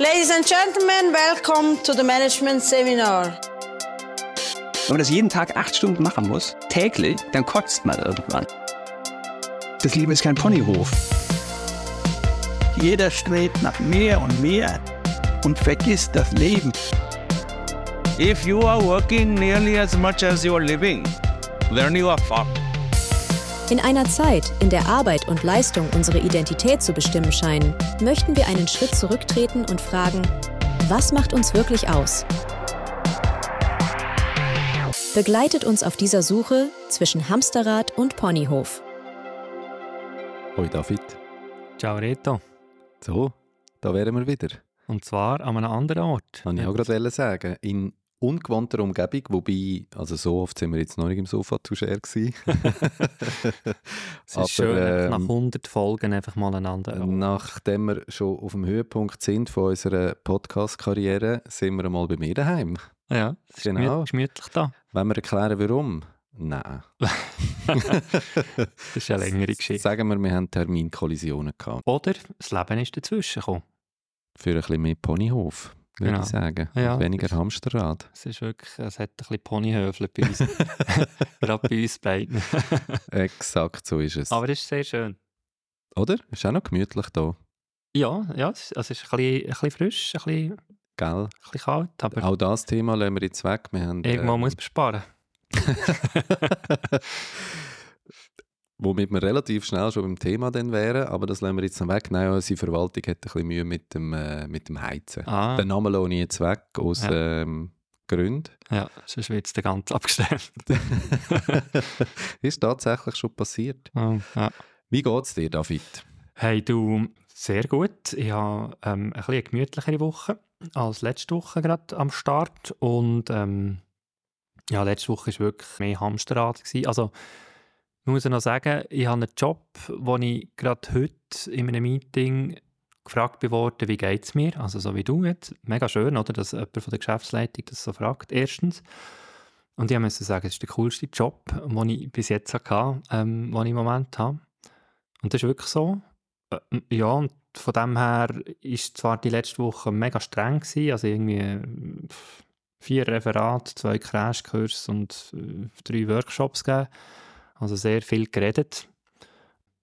Ladies and gentlemen, welcome to the Management Seminar. Wenn man das jeden Tag acht Stunden machen muss, täglich, dann kotzt man irgendwann. Das Leben ist kein Ponyhof. Jeder strebt nach mehr und mehr und vergisst das Leben. If you are working nearly as much as you are living, then you are fucked. In einer Zeit, in der Arbeit und Leistung unsere Identität zu bestimmen scheinen, möchten wir einen Schritt zurücktreten und fragen, was macht uns wirklich aus? Begleitet uns auf dieser Suche zwischen Hamsterrad und Ponyhof. Hoi David. Ciao Reto. So, da wären wir wieder. Und zwar an einem anderen Ort. Kann ich auch gerade sagen. In ungewohnter Umgebung, wobei, also so oft sind wir jetzt noch nicht im Sofa zu share gewesen. es ist schön, ähm, nach 100 Folgen einfach mal einander. Nachdem wir schon auf dem Höhepunkt sind von unserer Podcast-Karriere, sind wir mal bei mir daheim. Ja, es genau. ist gemütlich da. Wollen wir erklären, warum? Nein. das ist eine längere Geschichte. Sagen wir, wir haben Terminkollisionen gehabt. Oder das Leben ist dazwischen gekommen. Für ein bisschen mehr Ponyhof würde genau. ich sagen. Ja, weniger ist, Hamsterrad. Es ist wirklich, es hat ein bisschen Ponyhöfel bei uns. Gerade bei uns beiden. Exakt, so ist es. Aber es ist sehr schön. Oder? Ist auch noch gemütlich hier. Ja, ja, es ist ein bisschen, ein bisschen frisch, ein bisschen, Gell? ein bisschen kalt. Aber auch das Thema lassen wir jetzt weg. Wir haben, Irgendwann ähm, muss man sparen. Womit wir relativ schnell schon beim Thema dann wären, aber das lassen wir jetzt noch weg. Nein, unsere Verwaltung hat ein bisschen Mühe mit dem, äh, mit dem Heizen. Ah. Den Namen lohne ich jetzt weg aus ja. ähm, Gründen. Ja, sonst wird es ganz abgestellt. ist tatsächlich schon passiert. Oh, ja. Wie geht es dir, David? Hey, du, sehr gut. Ich habe ähm, ein bisschen eine gemütlichere Woche als letzte Woche gerade am Start und ähm, ja, letzte Woche war wirklich mehr Hamsterrad. Gewesen. Also, muss noch sagen, ich habe einen Job, wo ich gerade heute in einem Meeting gefragt wurde, wie geht es mir? Also so wie du jetzt. Mega schön, oder, dass jemand von der Geschäftsleitung das so fragt, erstens. Und ich musste sagen, es ist der coolste Job, den ich bis jetzt hatte, ähm, den ich im Moment habe. Und das ist wirklich so. Äh, ja, und von dem her ist zwar die letzte Woche mega streng gewesen, also irgendwie vier Referate, zwei Crashkurse und äh, drei Workshops gegeben. Also sehr viel geredet,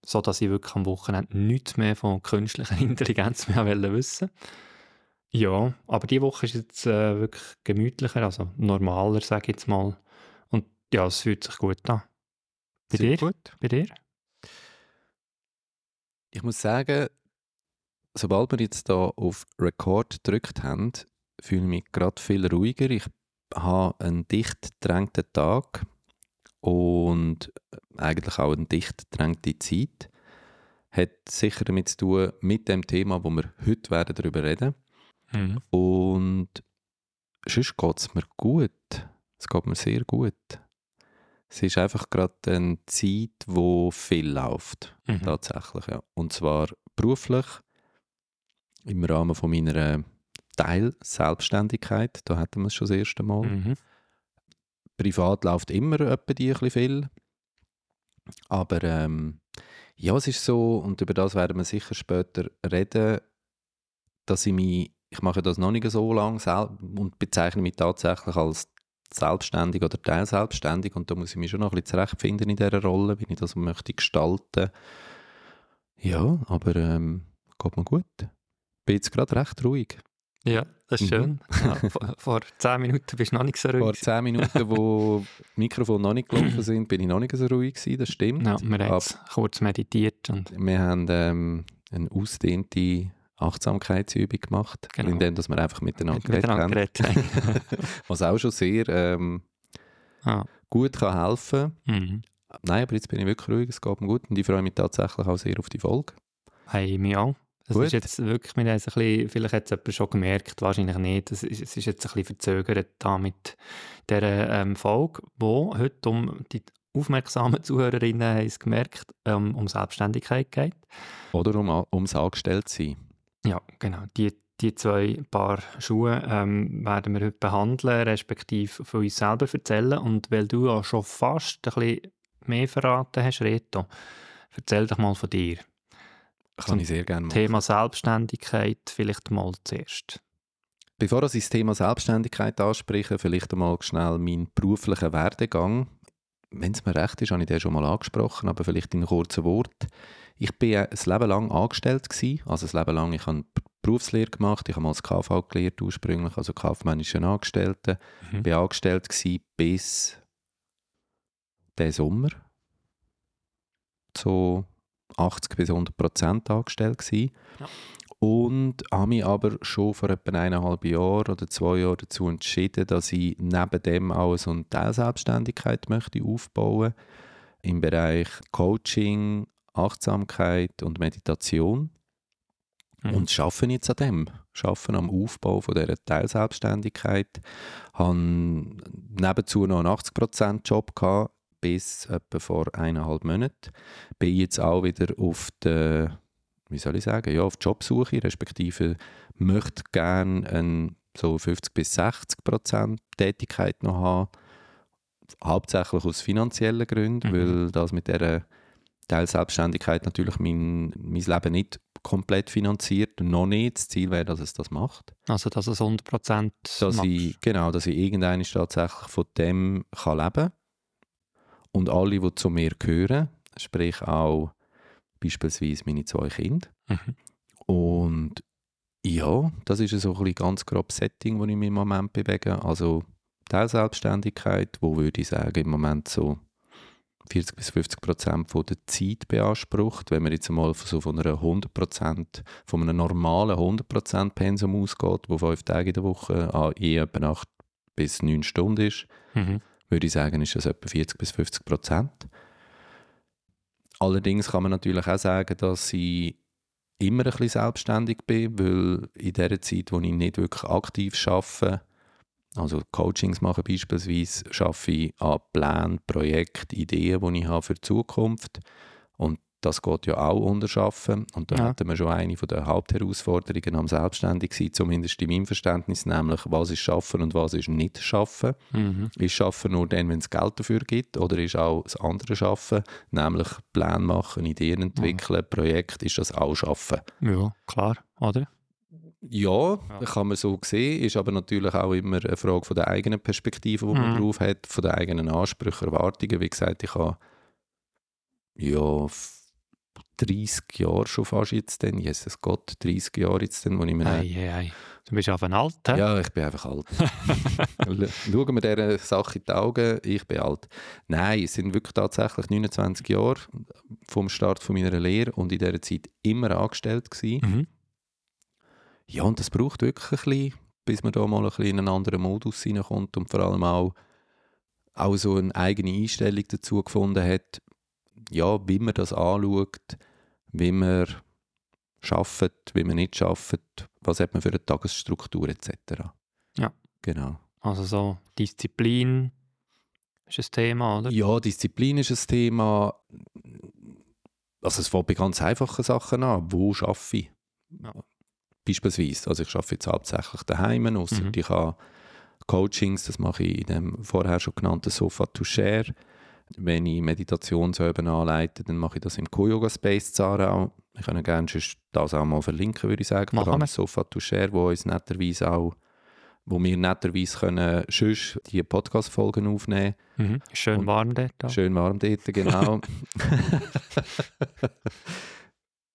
so dass ich wirklich am Wochenende nichts mehr von künstlicher Intelligenz mehr wissen Ja, aber die Woche ist jetzt äh, wirklich gemütlicher, also normaler, sage ich jetzt mal. Und ja, es fühlt sich gut an. Bei Sehr dir? Gut. Bei dir? Ich muss sagen, sobald wir jetzt hier auf Record gedrückt haben, fühle ich mich gerade viel ruhiger. Ich habe einen dicht gedrängten Tag und eigentlich auch eine dicht gedrängte Zeit. Hat sicher damit zu tun mit dem Thema, wo wir heute werden darüber reden mhm. Und sonst geht es mir gut. Es geht mir sehr gut. Es ist einfach gerade eine Zeit, wo viel läuft, mhm. tatsächlich. Ja. Und zwar beruflich, im Rahmen von meiner Teil-Selbstständigkeit, da hatten wir es schon das erste Mal. Mhm. Privat läuft immer etwa die ein viel. Aber ähm, ja, es ist so, und über das werden wir sicher später reden, dass ich mich, ich mache das noch nicht so lange und bezeichne mich tatsächlich als selbstständig oder teilselbstständig und da muss ich mich schon noch ein bisschen zurechtfinden in dieser Rolle, wie ich das möchte gestalten. Ja, aber ähm, geht mir gut. Bin jetzt gerade recht ruhig. Ja, das ist schön. Mhm. Ja, vor, vor zehn Minuten bist du noch nicht so ruhig. Vor zehn Minuten, wo Mikrofon noch nicht gelaufen sind, bin ich noch nicht so ruhig gewesen, das stimmt. Ja, wir haben jetzt kurz meditiert. Und wir haben ähm, eine ausdehnte Achtsamkeitsübung gemacht, genau. indem dass wir einfach miteinander, miteinander geredet haben. Was auch schon sehr ähm, ah. gut kann helfen kann. Mhm. Nein, aber jetzt bin ich wirklich ruhig, es geht mir gut und ich freue mich tatsächlich auch sehr auf die Folge. Hey, mich auch. Das Gut. ist jetzt wirklich, wir haben ein bisschen, vielleicht hat es jemand schon gemerkt, wahrscheinlich nicht, es ist, es ist jetzt ein bisschen verzögert da mit dieser ähm, Folge, wo heute um die aufmerksamen Zuhörerinnen haben es gemerkt, ähm, um Selbstständigkeit geht. Oder um, ums Angestelltsein. Ja, genau. Die, die zwei Paar Schuhe ähm, werden wir heute behandeln, respektive von uns selber erzählen. Und weil du ja schon fast ein bisschen mehr verraten hast, Reto, erzähl doch mal von dir. Kann ich sehr gerne machen. Thema Selbstständigkeit vielleicht mal zuerst. Bevor ich das Thema Selbstständigkeit anspreche, vielleicht einmal schnell meinen beruflichen Werdegang. Wenn es mir recht ist, habe ich den schon mal angesprochen, aber vielleicht in kurzen Wort. Ich bin ein Leben lang angestellt gewesen, also ein Leben lang, ich habe Berufslehre gemacht, ich habe mal das KV gelehrt ursprünglich, also kaufmännischen Angestellten. Mhm. Bin angestellt gewesen bis den Sommer. So 80 bis 100 Prozent angestellt gewesen. Ja. Und habe mich aber schon vor etwa eineinhalb Jahren oder zwei Jahren dazu entschieden, dass ich neben dem auch so eine Teilselbstständigkeit möchte aufbauen im Bereich Coaching, Achtsamkeit und Meditation. Mhm. Und arbeite jetzt an dem. Arbeite am Aufbau von dieser Teilselbstständigkeit. Habe nebenzu noch einen 80%-Job gehabt, bis etwa vor eineinhalb Monaten. Bin jetzt auch wieder auf der, wie soll ich sagen, ja, auf Jobsuche, respektive möchte gerne eine so 50 bis 60 Prozent Tätigkeit noch haben. Hauptsächlich aus finanziellen Gründen, Mhm. weil das mit dieser Teilselbstständigkeit natürlich mein, mein Leben nicht komplett finanziert. Noch nicht. Das Ziel wäre, dass es das macht. Also, dass es 100% Dass machst. ich, genau, dass ich irgendwann tatsächlich von dem kann leben kann. Und alle, die zu mir gehören, sprich auch beispielsweise meine zwei Kinder. Mhm. Und ja, das ist so ein ganz grobes Setting, wo ich mich im Moment bewege. Also Teilselbstständigkeit, wo würde ich sagen, im Moment so 40 bis 50 Prozent von der Zeit beansprucht. Wenn man jetzt mal von so von einer 100 Prozent, von einem normalen 100 Prozent Pensum ausgeht, wo fünf Tage in der Woche an je etwa 8 bis 9 Stunden ist, Mhm. Würde ich sagen, ist das etwa 40 bis 50 Prozent. Allerdings kann man natürlich auch sagen, dass ich immer ein bisschen selbstständig bin, weil in der Zeit, wo ich nicht wirklich aktiv arbeite, also Coachings mache beispielsweise, arbeite ich an Plänen, Projekten, Ideen, die ich habe für die Zukunft. Und das geht ja auch unter Schaffen. Und da Ja. hatten wir schon eine von der Hauptherausforderungen am Selbstständigsein, zumindest in meinem Verständnis, nämlich was ist Schaffen und was ist nicht Schaffen. Mhm. Ist Schaffen nur dann, wenn es Geld dafür gibt? Oder ist auch das andere Schaffen, nämlich Pläne machen, Ideen entwickeln, Projekte, ist das auch Schaffen? Ja, klar, oder? Ja, Ja. kann man so sehen, ist aber natürlich auch immer eine Frage von der eigenen Perspektive, die man Mhm. drauf hat, von den eigenen Ansprüchen, Erwartungen. Wie gesagt, ich habe ja 30 Jahre schon fast jetzt dann, Jesus Gott, 30 Jahre jetzt dann, wo ich mir... Ei, ei, ei. Du bist auf ein alt, hä? Ja, ich bin einfach alt. Schauen wir dieser Sache in die Augen, ich bin alt. Nein, es sind wirklich tatsächlich 29 Jahre vom Start von meiner Lehre und in dieser Zeit immer angestellt gewesen. Mhm. Ja, und das braucht wirklich ein bisschen, bis man da mal ein bisschen in einen anderen Modus hineinkommt und vor allem auch, auch so eine eigene Einstellung dazu gefunden hat, ja, wie man das anschaut, wie man schafft, wie man nicht schafft, was hat man für eine Tagesstruktur etc. Ja. Genau. Also so Disziplin ist ein Thema, oder? Ja, Disziplin ist ein Thema. Also es fängt bei ganz einfachen Sachen an. Wo arbeite ich? Ja. Beispielsweise. Also ich arbeite jetzt hauptsächlich daheim, ausser Mhm. ich habe Coachings, das mache ich in dem vorher schon genannten Sofa to Share. Wenn ich Meditationsüben anleite, dann mache ich das im Co-Yoga Space Zarau. Ich kann gerne das auch mal verlinken, würde ich sagen. Machen Vor allem wir. Sofa to Share, wo uns netterweise auch wo wir netterweise können sonst die Podcast-Folgen aufnehmen Mhm. Schön Und- warm dort. auch. Schön warm dort, genau.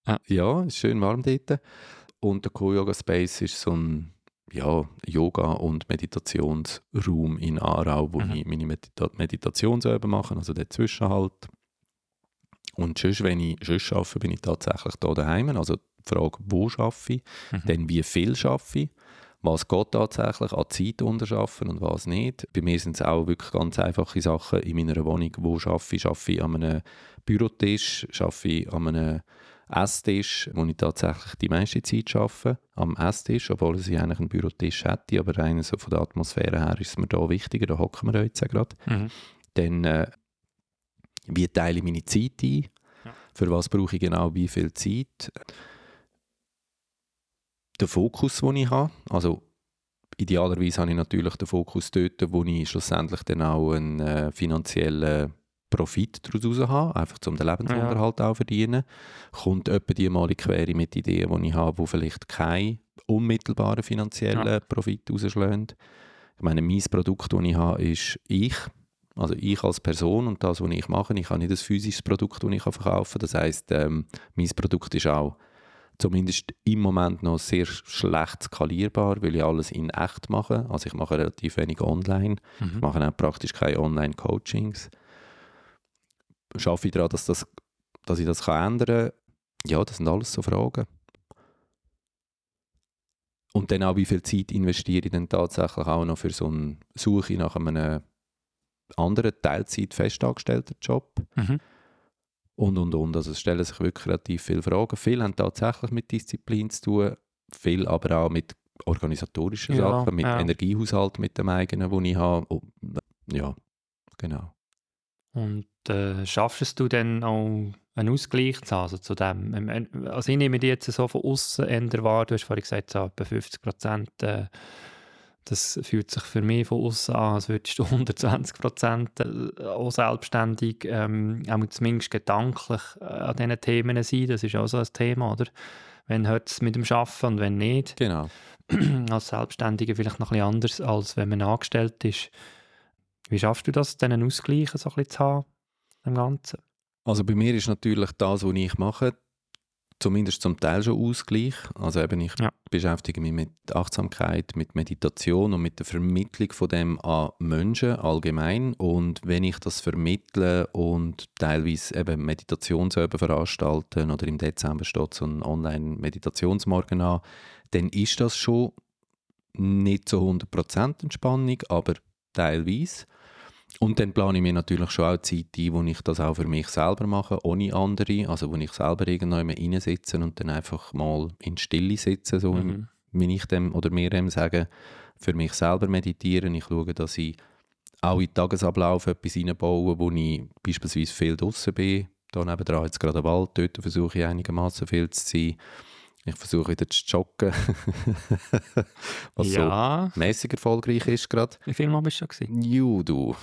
Ja. ja, ist schön warm dort. Und der Co-Yoga Space ist so ein ja, Yoga- und Meditationsraum in Aarau, wo Mhm. ich meine Medita Meditationsüben mache, also dazwischen halt. Und sonst, wenn ich sonst arbeite, bin ich tatsächlich da daheim. Also die Frage, wo arbeite ich, Mhm. dann wie viel arbeite ich, was geht tatsächlich an Zeit unterschaffen und was nicht. Bei mir sind es auch wirklich ganz einfache Sachen in meiner Wohnung. Wo arbeite ich? Arbeite ich an einem Bürotisch? Arbeite ich an einem Esstisch, wo ich tatsächlich die meiste Zeit arbeite, am Esstisch, obwohl ich eigentlich einen Bürotisch hätte, aber rein so von der Atmosphäre her ist es mir da wichtiger, da hocken wir jetzt ja gerade. Mhm. Dann, äh, wie teile ich meine Zeit ein? Ja. Für was brauche ich genau wie viel Zeit? Der Fokus, den ich habe, also idealerweise habe ich natürlich den Fokus dort, wo ich schlussendlich dann auch einen äh, finanziellen Profit daraus habe, einfach um den Lebensunterhalt auch verdienen. Kommt etwa die mal in Quere mit Ideen, die ich habe, die vielleicht keinen unmittelbaren finanziellen Ja. Profit rausschlagen. Ich meine, mein Produkt, das ich habe, ist ich. Also ich als Person und das, was ich mache. Ich habe nicht ein physisches Produkt, das ich verkaufen kann. Das heisst, ähm, mein Produkt ist auch zumindest im Moment noch sehr schlecht skalierbar, weil ich alles in echt mache. Also ich mache relativ wenig online. Ich mache auch praktisch keine Online-Coachings. Schaffe ich daran, dass, das, dass ich das kann ändern kann? Ja, das sind alles so Fragen. Und dann auch, wie viel Zeit investiere ich dann tatsächlich auch noch für so eine Suche nach einem anderen Teilzeit festangestellten Job? Mhm. und und und. Also es stellen sich wirklich relativ viele Fragen. Viele haben tatsächlich mit Disziplin zu tun, viel aber auch mit organisatorischen Ja, Sachen, mit ja. Energiehaushalt, mit dem eigenen, den ich habe. Und, ja, genau. Und äh, schaffst du dann auch einen Ausgleich zu haben, also zu dem? ähm, äh, Also ich nehme die jetzt so von außen ändern wahr, du hast vorhin gesagt, so etwa 50 Prozent, äh, das fühlt sich für mich von außen an, als würdest du 120 Prozent äh, auch selbstständig, ähm, auch zumindest gedanklich äh, an diesen Themen sein, das ist auch so ein Thema, oder? Wenn hört es mit dem Arbeiten und wenn nicht. Genau. als Selbstständiger vielleicht noch ein bisschen anders, als wenn man angestellt ist. Wie schaffst du das, diesen Ausgleich so ein bisschen zu haben, im Ganzen? Also bei mir ist natürlich das, was ich mache, zumindest zum Teil schon Ausgleich. Also eben ich Ja. beschäftige mich mit Achtsamkeit, mit Meditation und mit der Vermittlung von dem an Menschen allgemein. Und wenn ich das vermittle und teilweise eben Meditationsüben veranstalten oder im Dezember steht so ein Online-Meditationsmorgen an, dann ist das schon nicht so 100% Entspannung, aber teilweise. Und dann plane ich mir natürlich schon auch Zeit ein, wo ich das auch für mich selber mache, ohne andere. Also wo ich selber irgendwo reinsitze und dann einfach mal in Stille sitze, so Mhm. wie ich dem oder mir dem sage, für mich selber meditieren. Ich schaue, dass ich auch in den Tagesablauf etwas reinbaue, wo ich beispielsweise viel draußen bin. Da nebenan jetzt gerade Wald, dort versuche ich einigermaßen viel zu sein. Ich versuche wieder zu joggen, was ja, so mäßig erfolgreich ist gerade. wie viel Mal bist du schon? Ju, du.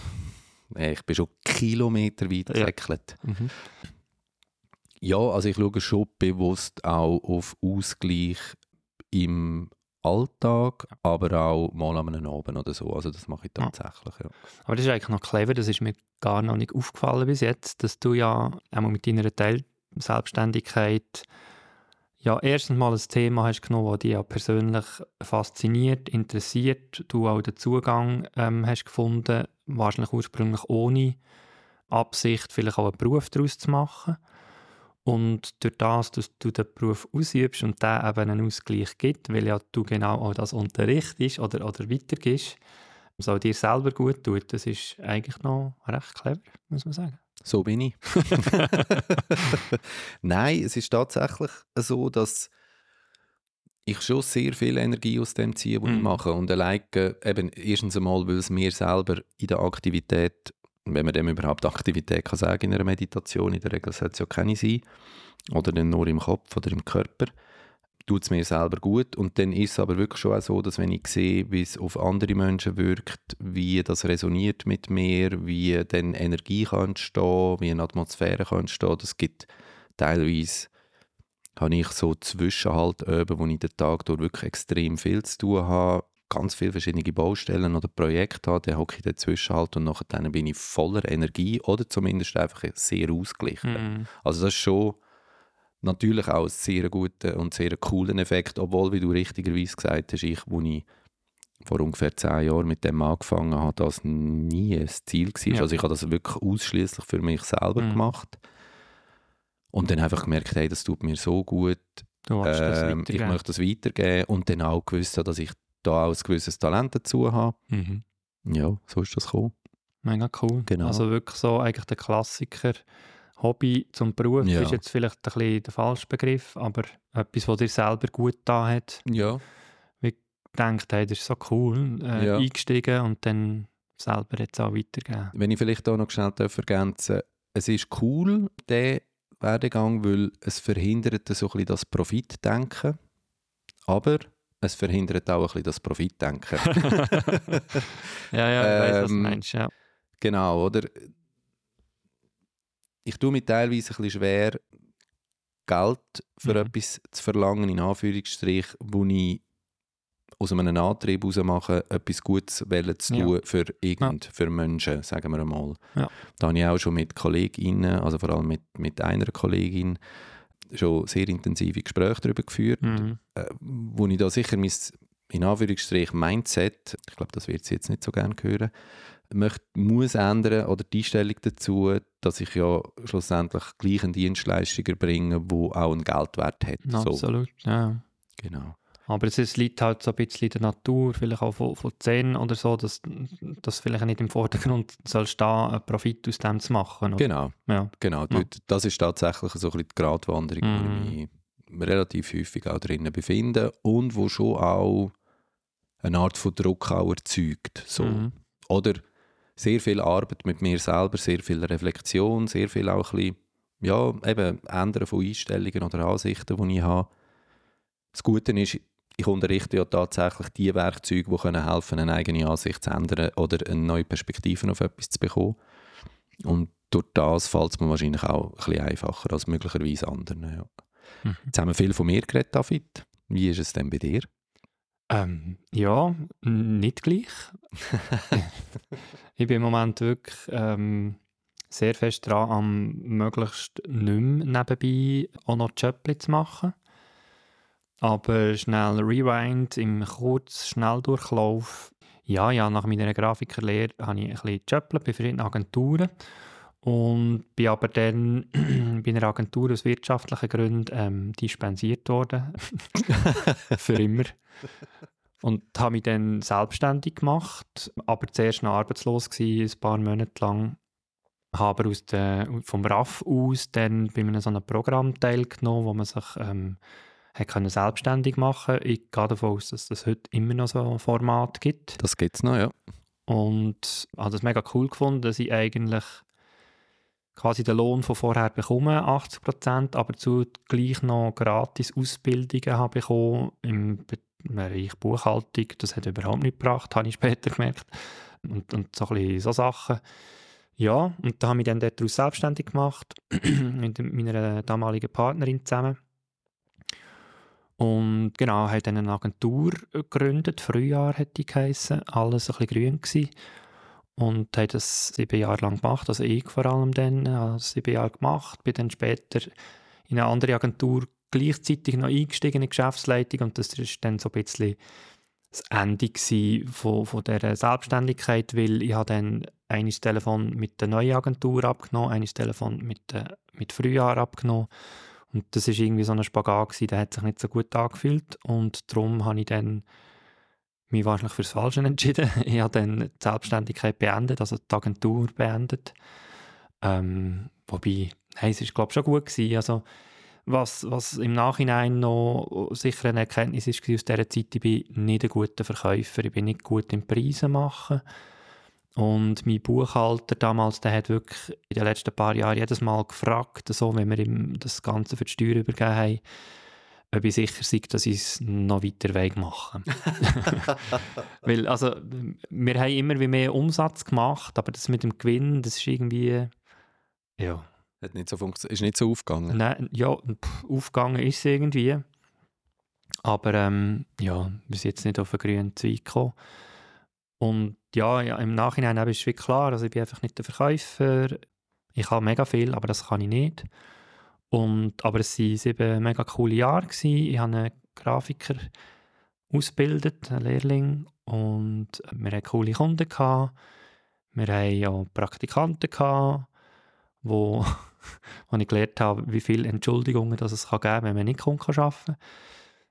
Ich bin schon Kilometer weit Ja. gesäckelt. Mhm. Ja, also ich schaue schon bewusst auch auf Ausgleich im Alltag, aber auch mal an einem Abend oder so. Also das mache ich Ja. tatsächlich, ja. Aber das ist eigentlich noch clever, das ist mir gar noch nicht aufgefallen bis jetzt, dass du ja einmal mit deiner Teil Selbstständigkeit ja erstens mal ein Thema hast genommen, das dich ja persönlich fasziniert, interessiert, du auch den Zugang ähm, hast gefunden, wahrscheinlich ursprünglich ohne Absicht, vielleicht auch einen Beruf daraus zu machen. Und durch das, dass du den Beruf ausübst und der eben einen Ausgleich gibt, weil ja du genau auch das unterrichtest oder, oder weitergibst, soll dir selber gut tut, das ist eigentlich noch recht clever, muss man sagen. So bin ich. Nein, es ist tatsächlich so, dass ich schon sehr viel Energie aus dem ziehe, was ich Mhm. mache. Und allein äh, eben erstens einmal, weil es mir selber in der Aktivität, wenn man dem überhaupt Aktivität kann sagen in einer Meditation, in der Regel sollte es ja keine sein, oder dann nur im Kopf oder im Körper, tut es mir selber gut. Und dann ist es aber wirklich schon auch so, dass wenn ich sehe, wie es auf andere Menschen wirkt, wie das resoniert mit mir, wie dann Energie kann entstehen, wie eine Atmosphäre kann entstehen, das gibt teilweise habe ich so Zwischenhalt üben, wo ich den Tag durch wirklich extrem viel zu tun habe, ganz viele verschiedene Baustellen oder Projekte habe, dann hocke ich dazwischen halt und nachher bin ich voller Energie oder zumindest einfach sehr ausgeglichen. Mhm. Also das ist schon natürlich auch ein sehr guter und sehr cooler Effekt, obwohl, wie du richtigerweise gesagt hast, ich, wo ich vor ungefähr zehn Jahren mit dem angefangen habe, das nie ein Ziel war. Ja. Also ich habe das wirklich ausschließlich für mich selber Mhm. gemacht. Und dann einfach gemerkt, hey, das tut mir so gut, ähm, ich möchte das weitergeben und dann auch gewusst dass ich da auch ein gewisses Talent dazu habe. Mhm. Ja, so ist das gekommen. Mega cool. Genau. Also wirklich so eigentlich der Klassiker Hobby zum Beruf Ja. ist jetzt vielleicht ein bisschen der falsche Begriff, aber etwas, was dir selber gut da hat, Ja. denkt, hey, das ist so cool, äh, Ja. eingestiegen und dann selber jetzt auch weitergeben. Wenn ich vielleicht da noch schnell ergänzen es ist cool, der Werdegang, weil es verhindert so ein bisschen das Profitdenken, aber es verhindert auch ein bisschen das Profitdenken. Ja, ja, ich weiss, was du Ähm, meinst, ja. genau, oder? Ich tue mir teilweise ein bisschen schwer, Geld für Mhm. etwas zu verlangen, in Anführungsstrich, wo ich aus einem Antrieb heraus mache, etwas Gutes wollen zu Ja. tun für irgend, für Menschen, sagen wir einmal. Ja. Da habe ich auch schon mit KollegInnen, also vor allem mit, mit einer Kollegin, schon sehr intensive Gespräche darüber geführt, Mhm. äh, wo ich da sicher mein, in Anführungsstrich, Mindset, ich glaube, das wird sie jetzt nicht so gerne hören, möchte, muss ändern oder die Einstellung dazu, dass ich ja schlussendlich gleich eine Dienstleistung erbringe, die auch einen Geldwert hat. So, Absolut, ja. genau. Aber es ist, liegt halt so ein bisschen in der Natur, vielleicht auch von, von Szenen oder so, dass das vielleicht nicht im Vordergrund soll stehen, einen Profit aus dem zu machen. Oder? Genau, Ja. genau. Ja. Das ist tatsächlich so ein bisschen die Gratwanderung, wo Mhm. ich mich relativ häufig auch drinnen befinde und wo schon auch eine Art von Druck auch erzeugt. So. Mhm. Oder sehr viel Arbeit mit mir selber, sehr viel Reflexion, sehr viel auch ein bisschen, ja, eben Ändern von Einstellungen oder Ansichten, die ich habe. Das Gute ist, ich unterrichte ja tatsächlich die Werkzeuge, die können helfen eine eigene Ansicht zu ändern oder eine neue Perspektive auf etwas zu bekommen. Und durch das fällt es mir wahrscheinlich auch ein bisschen einfacher als möglicherweise anderen. Ja. Mhm. Jetzt haben wir viel von mir geredet, David. Wie ist es denn bei dir? Ähm, ja, nicht gleich. ich bin im Moment wirklich ähm, sehr fest dran, am möglichst nicht mehr nebenbei auch noch Jöppli zu machen. Aber schnell Rewind im Kurz-Schnelldurchlauf. Ja, ja, nach meiner Grafikerlehre habe ich ein bisschen Jöppli bei verschiedenen Agenturen. Und bin aber dann bei einer Agentur aus wirtschaftlichen Gründen ähm, dispensiert worden. Für immer. Und habe mich dann selbstständig gemacht, aber zuerst noch arbeitslos gewesen, ein paar Monate lang. Habe aber aus der, vom RAF aus dann bei einem so einem Programm teilgenommen, wo man sich ähm, können selbstständig machen konnte. Ich gehe davon aus, dass es heute immer noch so ein Format gibt. Das gibt es noch, ja. Und habe das mega cool gefunden, dass ich eigentlich quasi den Lohn von vorher bekomme, 80%, aber zu gleich noch gratis Ausbildungen habe bekommen im Be- Bereich Buchhaltung. Das hat überhaupt nicht gebracht, habe ich später gemerkt. Und, und so ein bisschen so Sachen. Ja, und da habe ich dann daraus selbstständig gemacht, mit meiner damaligen Partnerin zusammen. Und genau, habe dann eine Agentur gegründet, Frühjahr hätte die geheissen, alles ein bisschen grün gewesen. Und habe das sieben Jahre lang gemacht, also ich vor allem dann, habe das sieben Jahre gemacht, bin dann später in eine andere Agentur gleichzeitig noch eingestiegen in die Geschäftsleitung. Und das ist dann so ein bisschen das Ende von, von dieser Selbstständigkeit, weil ich habe dann eines Telefon mit der neuen Agentur abgenommen, eines Telefon mit, der, mit Frühjahr abgenommen. Und das ist irgendwie so ein Spagat gsi, der hat sich nicht so gut angefühlt. Und darum habe ich dann mich wahrscheinlich fürs Falsche entschieden. Ich habe dann die Selbstständigkeit beendet, also die Agentur beendet. Ähm, wobei, hey, es ist glaube schon gut gewesen. Also was, was im Nachhinein noch sicher eine Erkenntnis ist aus dieser Zeit, ich bin nicht ein guter Verkäufer, ich bin nicht gut im Preisen machen. Und mein Buchhalter damals, der hat wirklich in den letzten paar Jahren jedes Mal gefragt, so, wenn wir ihm das Ganze für die Steuer übergeben haben, ob ich sicher sei, dass ich es noch weiter Weg mache. Weil, also, wir haben immer wie mehr Umsatz gemacht, aber das mit dem Gewinn, das ist irgendwie, ja, Hat nicht so ist nicht so aufgegangen. Nein, ja, pff, aufgegangen ist es irgendwie. Aber ähm, ja, wir sind jetzt nicht auf einen grünen Zweig gekommen. Und ja, ja im Nachhinein ist es wie klar, also ich bin einfach nicht der Verkäufer. Ich habe mega viel, aber das kann ich nicht. Und, aber es waren sieben mega coole Jahre. Gewesen. Ich habe einen Grafiker ausgebildet, einen Lehrling. Und wir hatten coole Kunden. Gehabt. Wir hatten ja Praktikanten, gehabt, wo wo ich gelernt habe, wie viele Entschuldigungen das es geben kann, wenn man nicht arbeiten kann.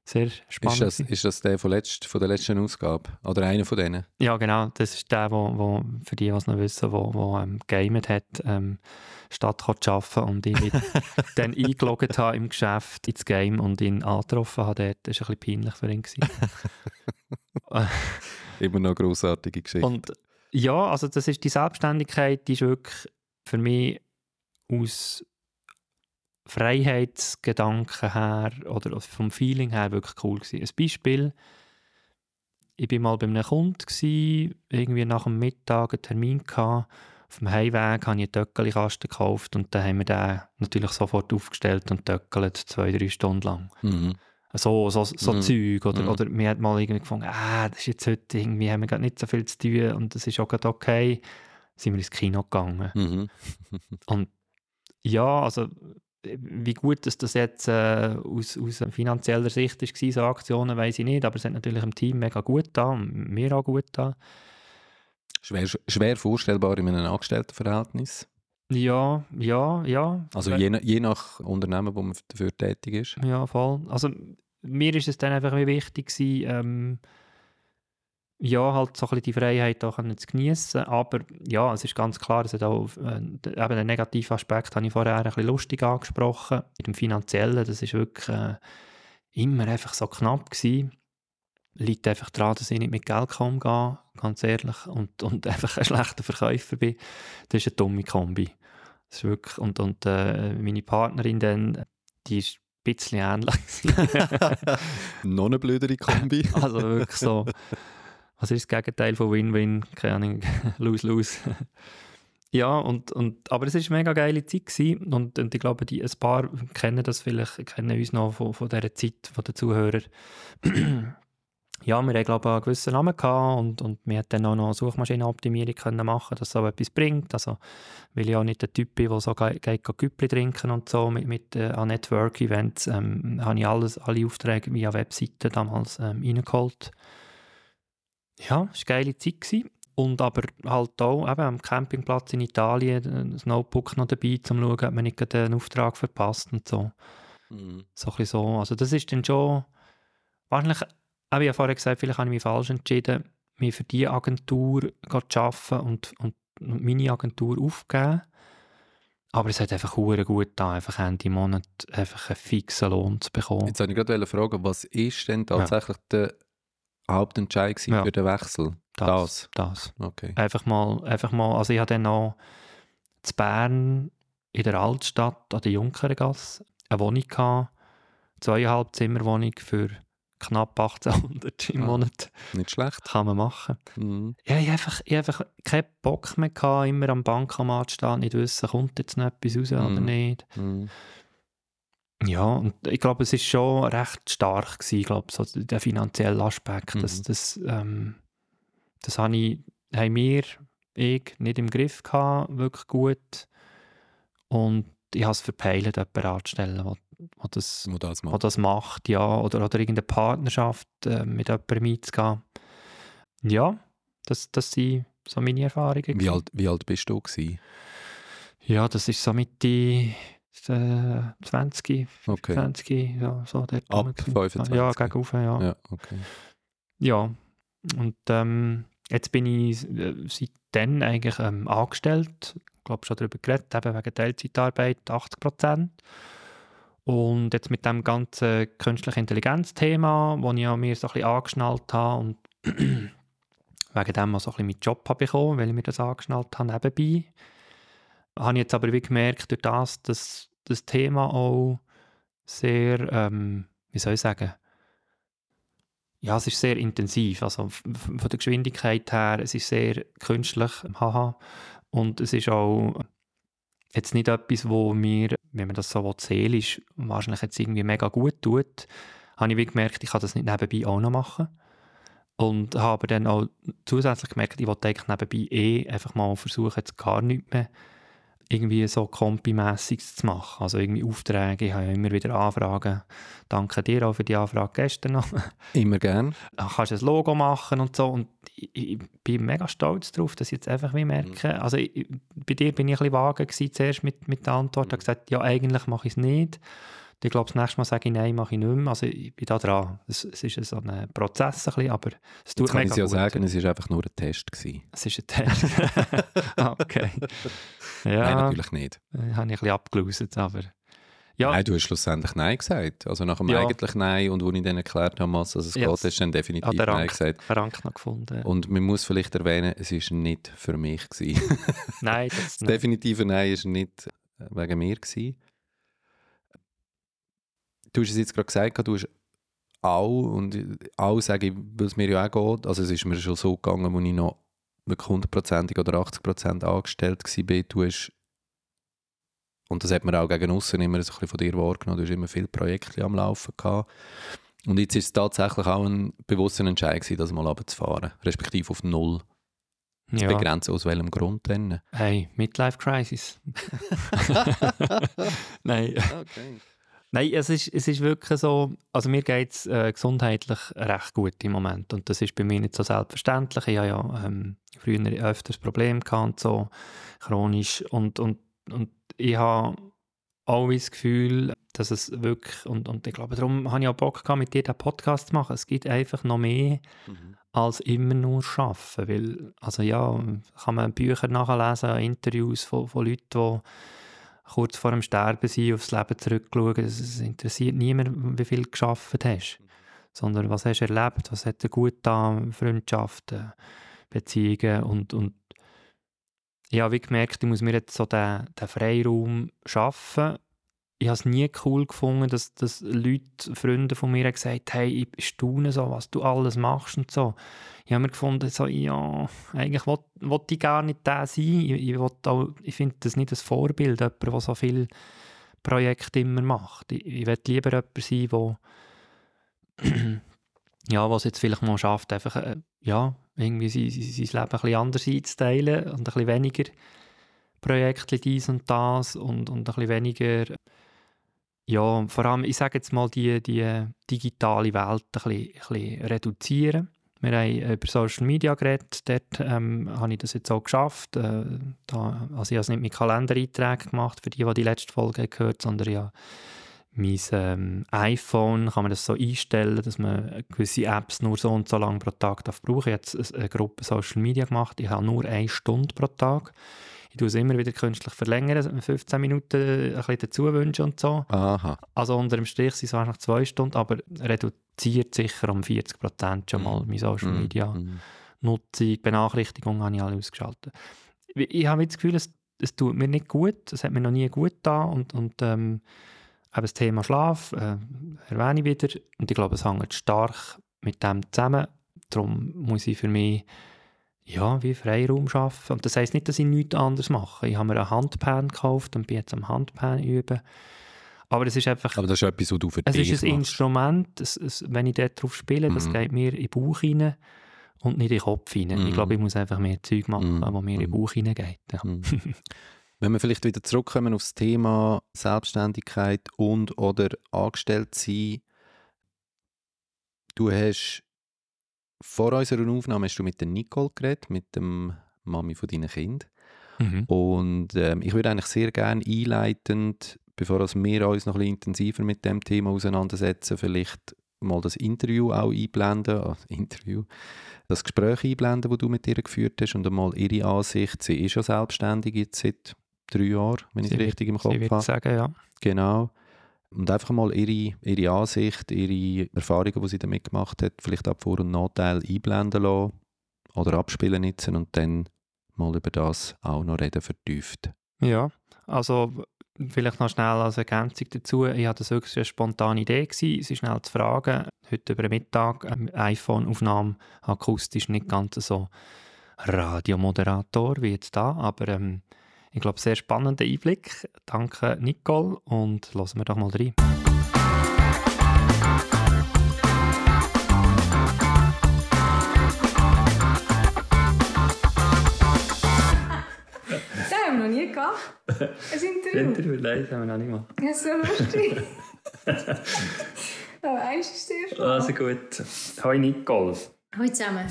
Sehr spannend. Ist das, ist das der von, letzt, von der letzten Ausgabe? Oder einer von denen? Ja, genau. Das ist der, wo, wo für die, die es noch wissen, wo, wo ähm, gamet hat, ähm, statt zu arbeiten und ich mich dann eingeloggt habe im Geschäft, ins Game und ihn angetroffen dort. Das war ein bisschen peinlich für ihn. Immer noch eine grossartige Geschichte. Und ja, also das ist die Selbstständigkeit, die ist wirklich für mich aus Freiheitsgedanken her oder vom Feeling her wirklich cool gewesen. Ein Beispiel, ich bin mal bei einem Kunden gewesen, irgendwie nach dem Mittag einen Termin gehabt auf dem Heimweg habe ich einen Töckelkasten gekauft und dann haben wir den natürlich sofort aufgestellt und töckelt zwei, drei Stunden lang. Mhm. So, so, so Mhm. Zeug. Oder, Mhm. oder mir hat mal irgendwie gefunden, ah, das ist jetzt heute irgendwie, haben wir gerade nicht so viel zu tun und das ist auch gerade okay. Sind wir ins Kino gegangen. Mhm. Und ja, also wie gut dass das jetzt äh, aus, aus finanzieller Sicht war, so Aktionen, weiß ich nicht, aber es hat natürlich im Team mega gut da und mir auch gut da. Schwer, schwer vorstellbar in einem Angestelltenverhältnis. Ja, ja, ja. Also je, nach- je nach Unternehmen, wo man dafür tätig ist. Ja, voll. Also mir ist es dann einfach wichtig gewesen, ähm, ja, halt so ein bisschen die Freiheit auch können zu genießen. Aber ja, es ist ganz klar, es hat auch äh, eben den negativen Aspekt, habe ich vorher ein bisschen lustig angesprochen. Mit dem Finanziellen, das ist wirklich äh, immer einfach so knapp gewesen. Liegt einfach daran, dass ich nicht mit Geld kann umgehen ganz ehrlich, und, und einfach ein schlechter Verkäufer bin. Das ist eine dumme Kombi. Das ist wirklich, und, und äh, meine Partnerin dann, die ist ein bisschen ähnlich. Noch eine blödere Kombi. also wirklich so. Was ist das Gegenteil von Win-Win? Keine Ahnung, Lose-Lose. ja, und, und, aber es war eine mega geile Zeit gewesen. und, und ich glaube, die, ein paar kennen das vielleicht, kennen uns noch von, von dieser Zeit, von den Zuhörern. ja, wir haben glaube ich einen gewissen Namen gehabt und, und wir hatten dann auch noch Suchmaschinenoptimierung können machen, dass so etwas bringt. Also, weil ich auch nicht der Typ bin, der so Güppli trinken und so mit, mit äh, Network-Events, ähm, habe ich alles, alle Aufträge via Webseiten damals ähm, reingeholt. Ja, es war eine geile Zeit. Gewesen. Und aber halt auch eben am Campingplatz in Italien äh, das Notebook noch dabei, um zu schauen, ob man nicht einen Auftrag verpasst und so. Mhm. So ein bisschen so. Also das ist dann schon wahrscheinlich, habe ich ja vorher gesagt, vielleicht habe ich mich falsch entschieden, mich für diese Agentur zu arbeiten und, und, meine Agentur aufgeben. Aber es hat einfach hure gut da, einfach Ende Monat einfach einen fixen Lohn zu bekommen. Jetzt wollte ich gerade fragen, was ist denn tatsächlich der Hauptentscheid Ja. für den Wechsel? das. das. Okay. Einfach mal, einfach mal, also ich habe dann noch zu Bern in der Altstadt an der Junkergasse eine Wohnung gehabt, zweieinhalb Zimmerwohnung für knapp 1800 im Ah. Monat. Nicht schlecht. Kann man machen. Mhm. Ja, ich habe einfach, ich einfach keinen Bock mehr gehabt, immer am Bankomat stehen, nicht wissen, kommt jetzt noch etwas raus oder Mhm. nicht. Mhm. Ja, und ich glaube, es ist schon recht stark gewesen, glaube, so der finanzielle Aspekt. Das, Mhm. das, ähm, das habe ich, haben wir, ich, nicht im Griff gehabt, wirklich gut. Und ich habe es verpeilt, jemanden anzustellen, der, das, Wo das macht. das macht, ja. Oder, oder irgendeine Partnerschaft äh, mit jemandem einzugehen. Ja, das, das sind so meine Erfahrungen. Wie alt, wie alt bist du gewesen? Ja, das ist so Mitte äh, 20, Okay. 20, ja, so dort Ab rum gewesen. 25. Ja, gegen rauf, ja. ja. Ja, okay. Und ähm, jetzt bin ich äh, seitdem eigentlich ähm, angestellt. Ich glaube, schon darüber geredet, eben wegen Teilzeitarbeit, 80 Prozent. Und jetzt mit dem ganzen künstliche Intelligenz-Thema, wo ich ja mir so ein bisschen angeschnallt habe und wegen dem auch so ein bisschen meinen Job habe bekommen, weil ich mir das angeschnallt habe nebenbei, habe ich jetzt aber wie gemerkt, durch das, dass das Thema auch sehr, ähm, wie soll ich sagen, ja, es ist sehr intensiv, also von der Geschwindigkeit her, es ist sehr künstlich, haha, und es ist auch jetzt nicht etwas, wo mir, wenn man das so will, seelisch wahrscheinlich jetzt irgendwie mega gut tut, habe ich wie gemerkt, ich kann das nicht nebenbei auch noch machen. Und habe dann auch zusätzlich gemerkt, ich wollte eigentlich nebenbei eh einfach mal versuchen, jetzt gar nichts mehr irgendwie so kompimässiges zu machen. Also irgendwie Aufträge, ich habe ja immer wieder Anfragen. Danke dir auch für die Anfrage gestern noch. Immer gern. Ach, kannst du ein Logo machen und so. Und ich, ich bin mega stolz darauf, dass ich jetzt einfach wie merke, also ich, bei dir bin ich ein bisschen vage gewesen, zuerst mit, mit der Antwort, ich habe gesagt, ja, eigentlich mache ich es nicht. Und Ich glaube, das nächste Mal sage ich, nein, mache ich nicht mehr. Also ich bin da dran. Es, es ist so ein Prozess, ein bisschen, aber es tut Jetzt kann mega ich ja gut. sagen, es war einfach nur ein Test. Gewesen. Es ist ein Test. Okay. Ja, Nein, natürlich nicht. äh, habe ich ein bisschen abgeloset, aber... Ja, Nein, du hast schlussendlich Nein gesagt. Also nach dem Ja. eigentlich Nein und wo ich dann erklärt habe, was es Ja, geht, hast du dann definitiv hat der Nein Rank, gesagt. Rank noch gefunden. Und man muss vielleicht erwähnen, es war nicht für mich. Gewesen. Nein, das Das definitive Nein war nicht wegen mir. Gewesen. Du hast es jetzt gerade gesagt, du hast auch, und auch sage ich, weil es mir ja auch geht, also es ist mir schon so gegangen, als ich noch wirklich hundertprozentig oder 80% angestellt war, du hast, und das hat man auch gegen außen immer so ein bisschen von dir wahrgenommen, du hast immer viele Projekte am Laufen gehabt. Und jetzt ist es tatsächlich auch ein bewusster Entscheid gewesen, das mal runterzufahren, respektive auf Null zu Ja. begrenzen. Aus welchem Grund denn? Hey, Midlife Crisis. Nein. Okay. Nein, es ist, es ist wirklich so, also mir geht es äh, gesundheitlich recht gut im Moment und das ist bei mir nicht so selbstverständlich. Ich habe ja ähm, früher öfters Probleme gehabt, so chronisch und, und, und ich habe auch das Gefühl, dass es wirklich, und, und ich glaube, darum habe ich auch Bock gehabt, mit dir den Podcast zu machen. Es gibt einfach noch mehr als immer nur arbeiten, weil, also ja, kann man Bücher nachlesen, Interviews von, von Leuten, die kurz vor dem Sterben sind, aufs Leben zurückschauen. Es, es interessiert niemand, wie viel du geschafft hast, sondern was hast du erlebt, was hat dir gut getan, Freundschaften, Beziehungen und, und habe wie gemerkt, ich muss mir jetzt so den, den Freiraum schaffen. Ich habe es nie cool gefunden, dass, dass Leute, Freunde von mir haben gesagt hey, ich staune so, was du alles machst und so. Ich habe mir gefunden, so, ja, eigentlich will ich gar nicht der sein. Ich, ich, ich finde das nicht ein Vorbild, jemand, der so viele Projekte immer macht. Ich, ich will lieber jemand sein, der ja, was jetzt vielleicht mal schafft, einfach äh, ja, irgendwie sein, sein, sein Leben ein bisschen anders einzuteilen und ein bisschen weniger Projekte dies und das und, und ein bisschen weniger ja, vor allem, ich sage jetzt mal, die, die digitale Welt ein bisschen, ein bisschen reduzieren. Wir haben über Social Media geredet, dort ähm, habe ich das jetzt auch geschafft. Äh, da, also ich habe es nicht mit Kalendereinträgen gemacht, für die, die die letzte Folge gehört, sondern ja, mein ähm, iPhone kann man das so einstellen, dass man gewisse Apps nur so und so lange pro Tag darf brauchen. Ich habe jetzt eine Gruppe Social Media gemacht, ich habe nur eine Stunde pro Tag. Ich tue es immer wieder künstlich verlängern, 15 Minuten ein bisschen dazu wünschen und so. Aha. Also unter dem Strich sind es wahrscheinlich zwei Stunden, aber reduziert sicher um 40 Prozent schon mal meine Social Mhm. Media Mhm. Nutzung, Benachrichtigungen habe ich alle ausgeschaltet. Ich habe das Gefühl, es, es tut mir nicht gut, es hat mir noch nie gut getan und, und ähm, eben das Thema Schlaf äh, erwähne ich wieder und ich glaube, es hängt stark mit dem zusammen. Darum muss ich für mich ja, wie Freiraum schaffen. Und das heisst nicht, dass ich nichts anderes mache. Ich habe mir einen Handpan gekauft und bin jetzt am Handpan üben. Aber es ist einfach... Aber das ist etwas, was du für Es ist ein machst. Instrument, es, es, wenn ich dort drauf spiele, das Mhm. geht mir in den Bauch rein und nicht in den Kopf rein. Mhm. Ich glaube, ich muss einfach mehr Zeug machen, Mhm. wo mir in den Mhm. Bauch reingeht. Ja. Mhm. Wenn wir vielleicht wieder zurückkommen aufs Thema Selbstständigkeit und oder angestellt sein. Du hast vor unserer Aufnahme hast du mit der Nicole geredet, mit dem Mami von deinen Kind. Mhm. Und ähm, ich würde eigentlich sehr gerne einleitend, bevor wir uns noch ein bisschen intensiver mit dem Thema auseinandersetzen, vielleicht mal das Interview auch einblenden, ah, Interview, das Gespräch einblenden, das du mit ihr geführt hast und einmal ihre Ansicht. Sie ist ja selbstständig jetzt seit drei Jahren, wenn ich es richtig im Kopf würde habe. sagen, ja. Genau. Und einfach mal ihre, ihre Ansicht, ihre Erfahrungen, die sie damit gemacht hat, vielleicht auch Vor- und Nachteile einblenden lassen oder abspielen lassen und dann mal über das auch noch reden vertieft. Ja, also vielleicht noch schnell als Ergänzung dazu. Ich hatte das wirklich eine spontane Idee gewesen, sie schnell zu fragen. Heute über Mittag ähm, iPhone-Aufnahme akustisch nicht ganz so Radiomoderator wie jetzt da, aber ähm, ich glaube, sehr spannender Einblick. Danke, Nicole, und lassen wir doch mal rein. Das haben wir noch nie gehabt. Ein Interview. Nein, das haben wir noch nicht mal. Ja, so lustig. Aber eins ist sehr schön. Also gut. Hallo Nicole. Hallo zusammen.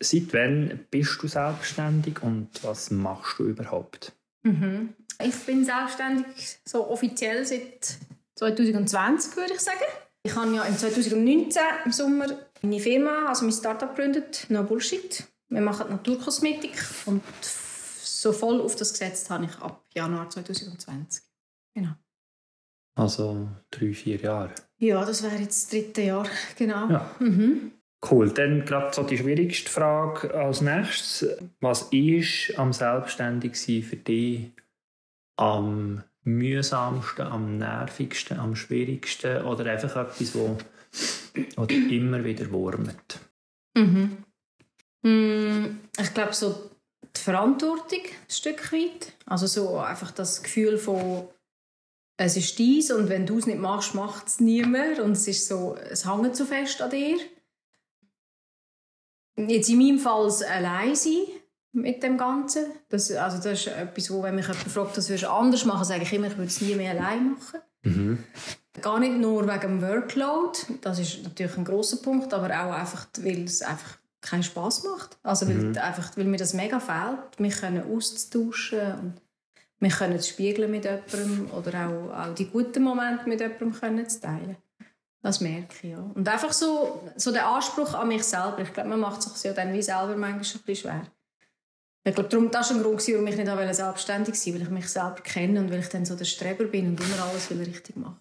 Seit wann bist du selbstständig und was machst du überhaupt? Mhm. Ich bin selbstständig, so offiziell seit 2020, würde ich sagen. Ich habe ja im 2019 im Sommer meine Firma, also mein Startup gegründet, No Bullshit. Wir machen Naturkosmetik und so voll auf das gesetzt habe ich ab Januar 2020. Genau. Also drei, vier Jahre. Ja, das wäre jetzt das dritte Jahr, genau. Ja. Mhm. Cool, dann gerade so die schwierigste Frage als nächstes. Was ist am Selbstständigsein für dich am mühsamsten, am nervigsten, am schwierigsten oder einfach etwas, wo, wo immer wieder wurmt? Mhm. Mm, Ich glaube, so die Verantwortung ein Stück weit. Also so einfach das Gefühl von es ist dies und wenn du es nicht machst, macht es niemand und es ist so, es hängt zu fest an dir. Jetzt in meinem Fall allein sein mit dem Ganzen. Das, also das ist etwas, wo, wenn mich jemand fragt, was würdest du anders machen, sage ich immer, ich würde es nie mehr allein machen. Mhm. Gar nicht nur wegen dem Workload, das ist natürlich ein großer Punkt, aber auch einfach, weil es einfach keinen Spaß macht. Also weil, mhm. einfach, weil mir das mega fehlt, mich können auszutauschen und mich können spiegeln mit jemandem oder auch, auch die guten Momente mit jemandem können zu teilen. Das merke ich, ja. Und einfach so, so der Anspruch an mich selber. Ich glaube, man macht es sich ja dann wie selber manchmal ein bisschen schwer. Ich glaube, darum, das war ein Grund, warum ich nicht selbstständig sein weil ich mich selber kenne und weil ich dann so der Streber bin und immer alles will richtig machen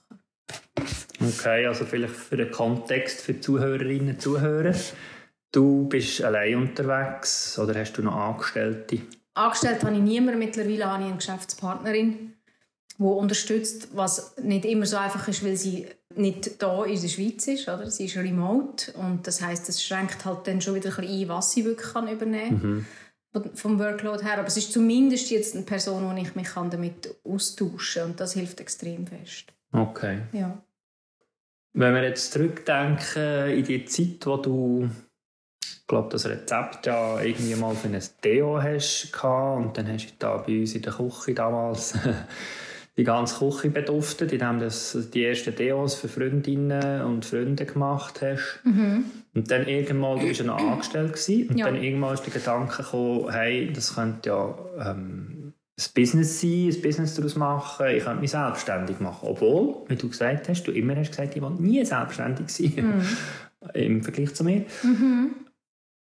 Okay, also vielleicht für den Kontext für die Zuhörerinnen und Zuhörer. Du bist allein unterwegs oder hast du noch Angestellte? Angestellt habe ich niemanden. Mittlerweile habe ich eine Geschäftspartnerin, die unterstützt, was nicht immer so einfach ist, weil sie nicht da in der Schweiz ist. Oder? Sie ist remote und das heißt, es schränkt halt dann schon wieder ein bisschen ein, was sie wirklich kann übernehmen kann. Mhm vom Workload her. Aber es ist zumindest jetzt eine Person, wo ich mich damit austauschen kann. Und das hilft extrem fest. Okay. Ja. Wenn wir jetzt zurückdenken in die Zeit, wo du ich glaube, das Rezept ja irgendwie mal für ein Deo hast und dann hast du da bei uns in der Küche damals die ganze Küche beduftet, indem du die ersten Deos für Freundinnen und Freunde gemacht hast. Mhm. Und dann irgendwann, du warst ja noch angestellt gewesen, und ja. dann irgendwann ist der Gedanke gekommen, hey, das könnte ja ähm, ein Business sein, ein Business daraus machen, ich könnte mich selbstständig machen. Obwohl, wie du gesagt hast, du immer hast gesagt, ich will nie selbstständig sein, mhm. im Vergleich zu mir. Mhm.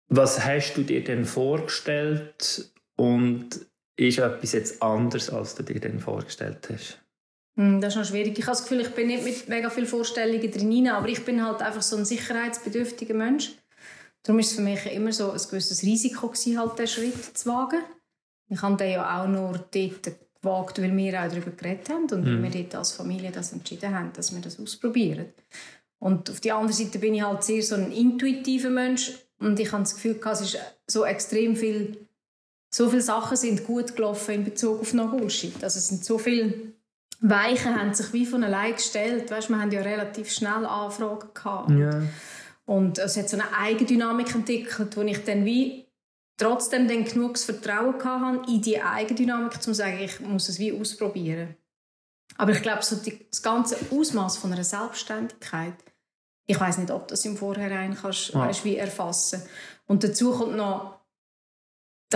Was hast du dir denn vorgestellt und ist etwas jetzt anders, als du dir denn vorgestellt hast? Hm, das ist noch schwierig. Ich habe das Gefühl, ich bin nicht mit mega vielen Vorstellungen drin, aber ich bin halt einfach so ein sicherheitsbedürftiger Mensch. Darum war es für mich immer so ein gewisses Risiko gewesen, halt diesen Schritt zu wagen. Ich habe den ja auch nur dort gewagt, weil wir auch darüber geredet haben und mhm. weil wir dort als Familie das entschieden haben, dass wir das ausprobieren. Und auf der anderen Seite bin ich halt sehr so ein intuitiver Mensch und ich habe das Gefühl, es ist so extrem viel so viele Sachen sind gut gelaufen in Bezug auf No Bullshit. Also es sind so viele Weichen haben sich wie von allein gestellt. Weißt, wir haben ja relativ schnell Anfragen gehabt. Ja. Und es hat so eine Eigendynamik entwickelt, wo ich dann wie trotzdem dann genug Vertrauen hatte in die Eigendynamik, um zu sagen, ich muss es wie ausprobieren. Aber ich glaube, so die, das ganze Ausmaß von einer Selbstständigkeit, ich weiß nicht, ob das im Vorhinein kannst, ja. weißt, wie erfassen. Und dazu kommt noch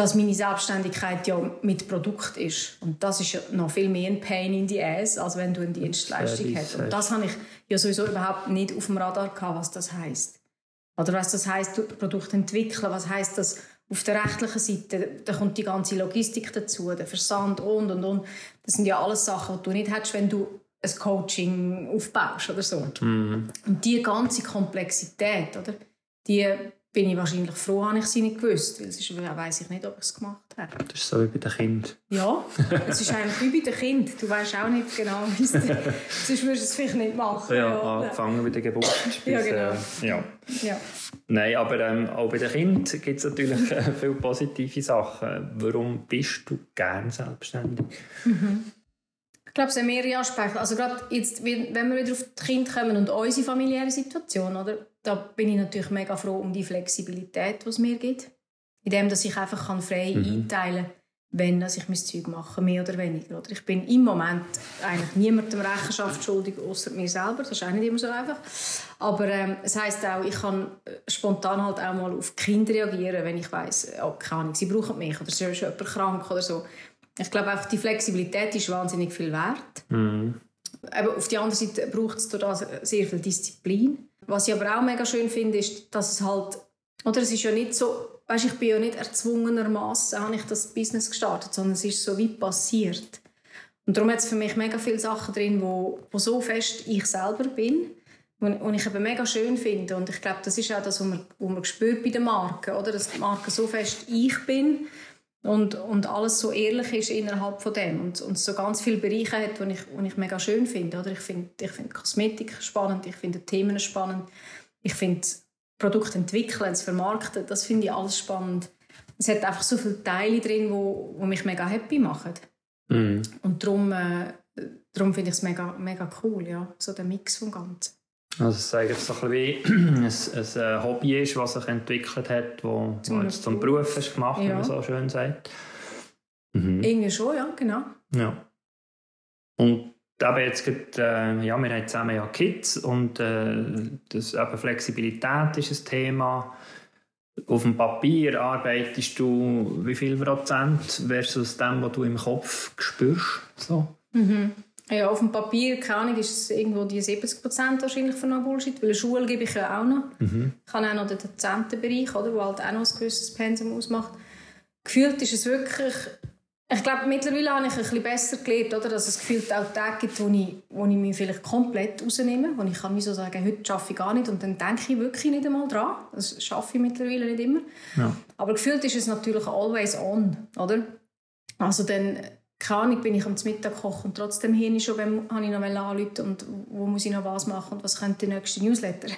dass meine Selbstständigkeit ja mit Produkt ist. Und das ist ja noch viel mehr ein Pain in the ass, als wenn du eine Dienstleistung hast. Und das habe ich ja sowieso überhaupt nicht auf dem Radar gehabt, was das heißt. Oder was das heißt, Produkt entwickeln, was heißt das auf der rechtlichen Seite, da kommt die ganze Logistik dazu, der Versand und und und. Das sind ja alles Sachen, die du nicht hättest, wenn du ein Coaching aufbaust oder so. Mhm. Und die ganze Komplexität, oder? Die bin ich wahrscheinlich froh, habe ich sie nicht gewusst, weil sonst weiss ich nicht, ob ich es gemacht habe. Das ist so wie bei den Kindern. Ja, es ist eigentlich wie bei den Kindern. Du weißt auch nicht genau, wie es Sonst würdest du es vielleicht nicht machen. Ja, ja. angefangen bei der Geburt bis, ja, genau. Äh, ja. ja. Nein, aber ähm, auch bei den Kindern gibt es natürlich äh, viele positive Sachen. Warum bist du gern selbstständig? Mhm. Ich glaube, es sind mehrere Aspekte. Also gerade jetzt, wenn wir wieder auf die Kinder kommen und unsere familiäre Situation, oder? Da bin ich natürlich mega froh um die Flexibilität, die es mir gibt. Indem dass ich einfach kann frei mhm. einteilen kann, wenn dass ich mein Zeug mache, mehr oder weniger. Oder ich bin im Moment eigentlich niemandem Rechenschaft schuldig, außer mir selber. Das ist auch nicht immer so einfach. Aber ähm, es heißt auch, ich kann äh, spontan halt auch mal auf Kinder reagieren, wenn ich weiß, oh, keine Ahnung, sie brauchen mich oder sie ist jemand krank oder so. Ich glaube einfach, die Flexibilität ist wahnsinnig viel wert. Mhm. Aber auf der anderen Seite braucht es da sehr viel Disziplin. Was ich aber auch mega schön finde, ist, dass es halt, oder es ist ja nicht so, weißt, ich bin ja nicht erzwungenermaßen, habe ich das Business gestartet, sondern es ist so wie passiert. Und darum hat es für mich mega viele Sachen drin, wo, wo so fest ich selber bin und ich eben mega schön finde. Und ich glaube, das ist auch das, was man, was man spürt bei den Marken, oder? Dass die Marke so fest ich bin und, und alles so ehrlich ist innerhalb von dem und, und so ganz viele Bereiche hat, die ich, die ich mega schön finde. Oder? Ich finde ich find Kosmetik spannend, ich finde Themen spannend, ich finde Produkte entwickeln, das vermarkten, das finde ich alles spannend. es hat einfach so viele Teile drin, wo, wo mich mega happy machen. Mhm. Und darum, äh, darum finde ich es mega, mega cool, ja, so der Mix vom Ganzen. Also es ist eigentlich so ein bisschen wie ein, ein Hobby ist, was sich entwickelt hat, wo, Zum wo jetzt zum Beruf ist gemacht, wie Ja. man so schön sagt. Mhm. Irgendwie schon, ja, genau. Ja. Und eben jetzt gerade, äh, ja, wir haben zusammen ja Kids und äh, das, eben Flexibilität ist ein Thema. Auf dem Papier arbeitest du wie viel Prozent versus dem, was du im Kopf spürst? So. Mhm. Ja, auf dem Papier, keine Ahnung, ist es irgendwo die 70 Prozent wahrscheinlich von No Bullshit, weil eine Schule gebe ich ja auch noch. Mhm. Ich habe auch noch den Dozentenbereich, oder, wo halt auch noch ein gewisses Pensum ausmacht. Gefühlt ist es wirklich... Ich glaube, mittlerweile habe ich ein bisschen besser gelernt, oder, dass es gefühlt auch Tage gibt, wo ich, wo ich mich vielleicht komplett rausnehme, wo ich kann mir so sagen, heute arbeite ich gar nicht und dann denke ich wirklich nicht einmal dran. Das schaffe ich mittlerweile nicht immer. Ja. Aber gefühlt ist es natürlich always on, oder? Also dann, keine Ahnung, bin ich am Mittag kochen und trotzdem hier schon, wenn habe ich noch anrufen und wo muss ich noch was machen und was könnte der nächste Newsletter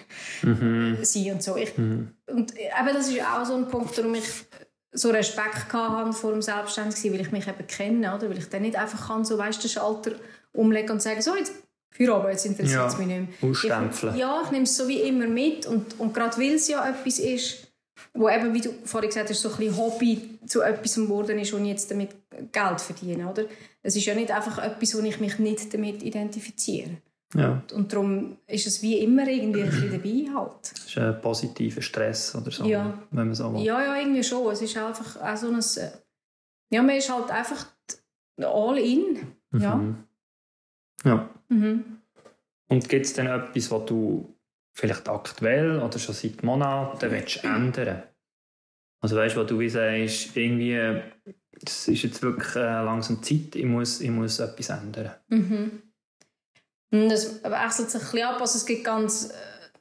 Mhm. sein und so. Ich, Mhm. und eben das ist auch so ein Punkt, warum ich so Respekt hatte vor dem Selbstständigen, weil ich mich eben kenne, oder? Weil ich dann nicht einfach kann, so weißt, den Schalter umlegen und sagen, so jetzt Feierabend, jetzt interessiert es Ja, mich nicht mehr. ausstempeln. Ich, ja, ich nehme es so wie immer mit und, und gerade weil es ja etwas ist, wo eben, wie du vorhin gesagt hast, so ein bisschen Hobby zu etwas geworden ist und ich jetzt damit Geld verdiene, oder? Es ist ja nicht einfach etwas, wo ich mich nicht damit identifiziere. Ja, Und darum ist es wie immer irgendwie ein bisschen dabei halt. das ist ein positiver Stress oder so, Ja. wenn man so will. Ja, ja, irgendwie schon. Es ist einfach auch so ein... äh, Ja, man ist halt einfach all in. Ja. Mhm. Ja. Mhm. Und gibt es denn etwas, was du vielleicht aktuell oder schon seit Monaten willst ändern Also weißt du, wo du wie sagst, irgendwie, es ist jetzt wirklich äh, langsam Zeit, ich muss, ich muss etwas ändern. Mhm. Das wechselt sich ein bisschen ab. Also es gibt ganz äh,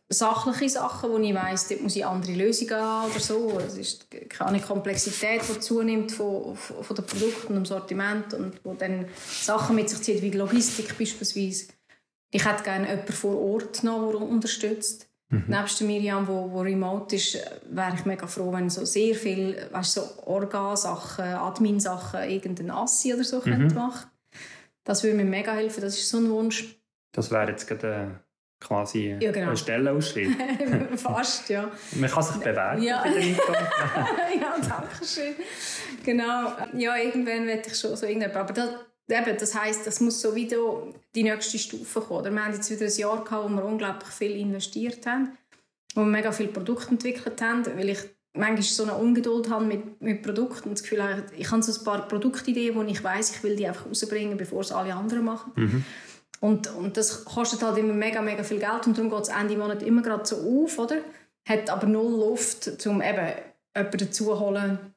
sachliche Sachen, wo ich weiss, dort muss ich andere Lösungen haben oder so. Es ist keine Komplexität, die zunimmt von, von von den Produkten und dem Sortiment und wo dann Sachen mit sich zieht, wie Logistik beispielsweise. Ich hätte gerne jemanden vor Ort noch, der unterstützt. Nebst der Miriam, wo, wo remote ist, wäre ich mega froh, wenn so sehr viel, weißt, so Orga-Sachen, Admin-Sachen, irgendein Assi oder so könnte machen. Das würde mir mega helfen. Das ist so ein Wunsch. Das wäre jetzt gerade äh, quasi Ja, genau. ein Stellenausschritt. Fast, ja. Man kann sich bewerben Ja. ja, danke schön. Genau. Ja, irgendwann werde ich schon so irgendetwas. Aber das, eben, das heisst, das muss so wieder die nächste Stufe kommen. Oder Wir haben jetzt wieder ein Jahr gehabt, wo wir unglaublich viel investiert haben, wo wir mega viele Produkte entwickelt haben, weil ich manchmal so eine Ungeduld habe mit, mit Produkten und das Gefühl habe, ich habe so ein paar Produktideen, wo ich weiß, ich will die einfach rausbringen, bevor es alle anderen machen. Und, und das kostet halt immer mega, mega viel Geld und darum geht es Ende Monat immer gerade so auf, oder? Hat aber null Luft, um eben jemanden dazu zu holen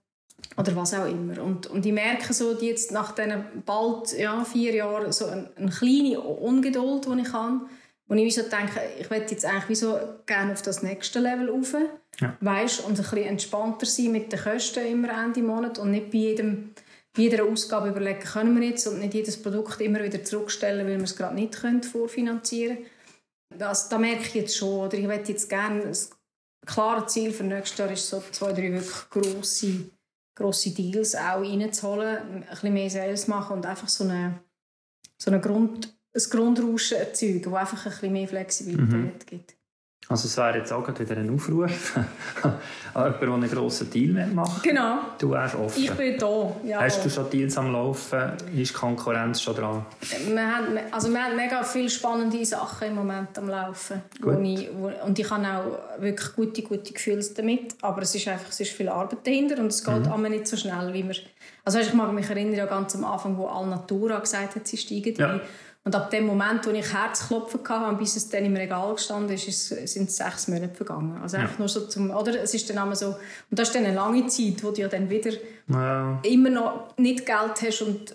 oder was auch immer. Und, und ich merke so die jetzt nach diesen bald ja, vier Jahren so eine, eine kleine Ungeduld, die ich habe, wo ich so denke, ich möchte jetzt eigentlich wie so gerne auf das nächste Level rauf, Ja. weißt, und ein bisschen entspannter sein mit den Kosten immer Ende Monat und nicht bei jedem bei jeder Ausgabe überlegen, können wir jetzt und nicht jedes Produkt immer wieder zurückstellen, weil wir es gerade nicht können vorfinanzieren können. Das, da merke ich jetzt schon, oder ich möchte jetzt gerne, ein klares Ziel für nächstes Jahr ist so zwei, drei wirklich grosse, grosse Deals auch reinzuholen, ein bisschen mehr Sales machen und einfach so eine, so eine Grund, ein Grundrauschen erzeugen, das einfach ein bisschen mehr Flexibilität gibt. Also es wäre jetzt auch gerade wieder ein Aufruf an jemanden, der einen grossen Deal machen will. Genau, Du wärst offen. ich bin da. Ja. Hast du schon Deals am Laufen? Ist die Konkurrenz schon dran? Wir haben, also wir haben mega viele spannende Sachen im Moment am Laufen. Wo Gut. ich, wo, und ich habe auch wirklich gute, gute Gefühle damit. Aber es ist einfach es ist viel Arbeit dahinter und es geht mhm. nicht so schnell, wie wir... Also ich mag mich erinnern, ja ganz am Anfang, wo Alnatura gesagt hat, sie steigen Ja. ein. Und ab dem Moment, wo ich Herzklopfen hatte, bis es dann im Regal gestanden ist, ist sind sechs Monate vergangen. Also einfach nur so zum... Oder es ist dann einmal so... Und das ist dann eine lange Zeit, wo du ja dann wieder Ja. immer noch nicht Geld hast und,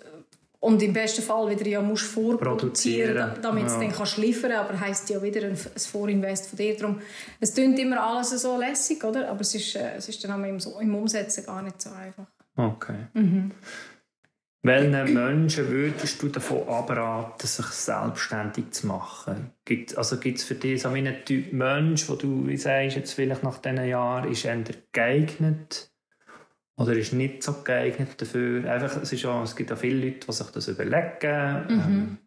und im besten Fall wieder ja musst vorproduzieren, Produzieren, da- damit du ja. es dann kannst liefern aber heisst ja wieder ein, ein Vorinvest von dir. Darum, es klingt immer alles so lässig, oder? aber es ist, äh, es ist dann im, so- im Umsetzen gar nicht so einfach. Okay. Mhm. Welchen Menschen würdest du davon abraten, sich selbstständig zu machen? Gibt, also gibt es für dich so einen Typ Mensch, wo du wie sagst, jetzt vielleicht nach diesen Jahren ist eher geeignet? oder ist nicht so geeignet dafür? Einfach, es, ist auch, es gibt auch viele Leute, die sich das überlegen. Mhm. Ähm,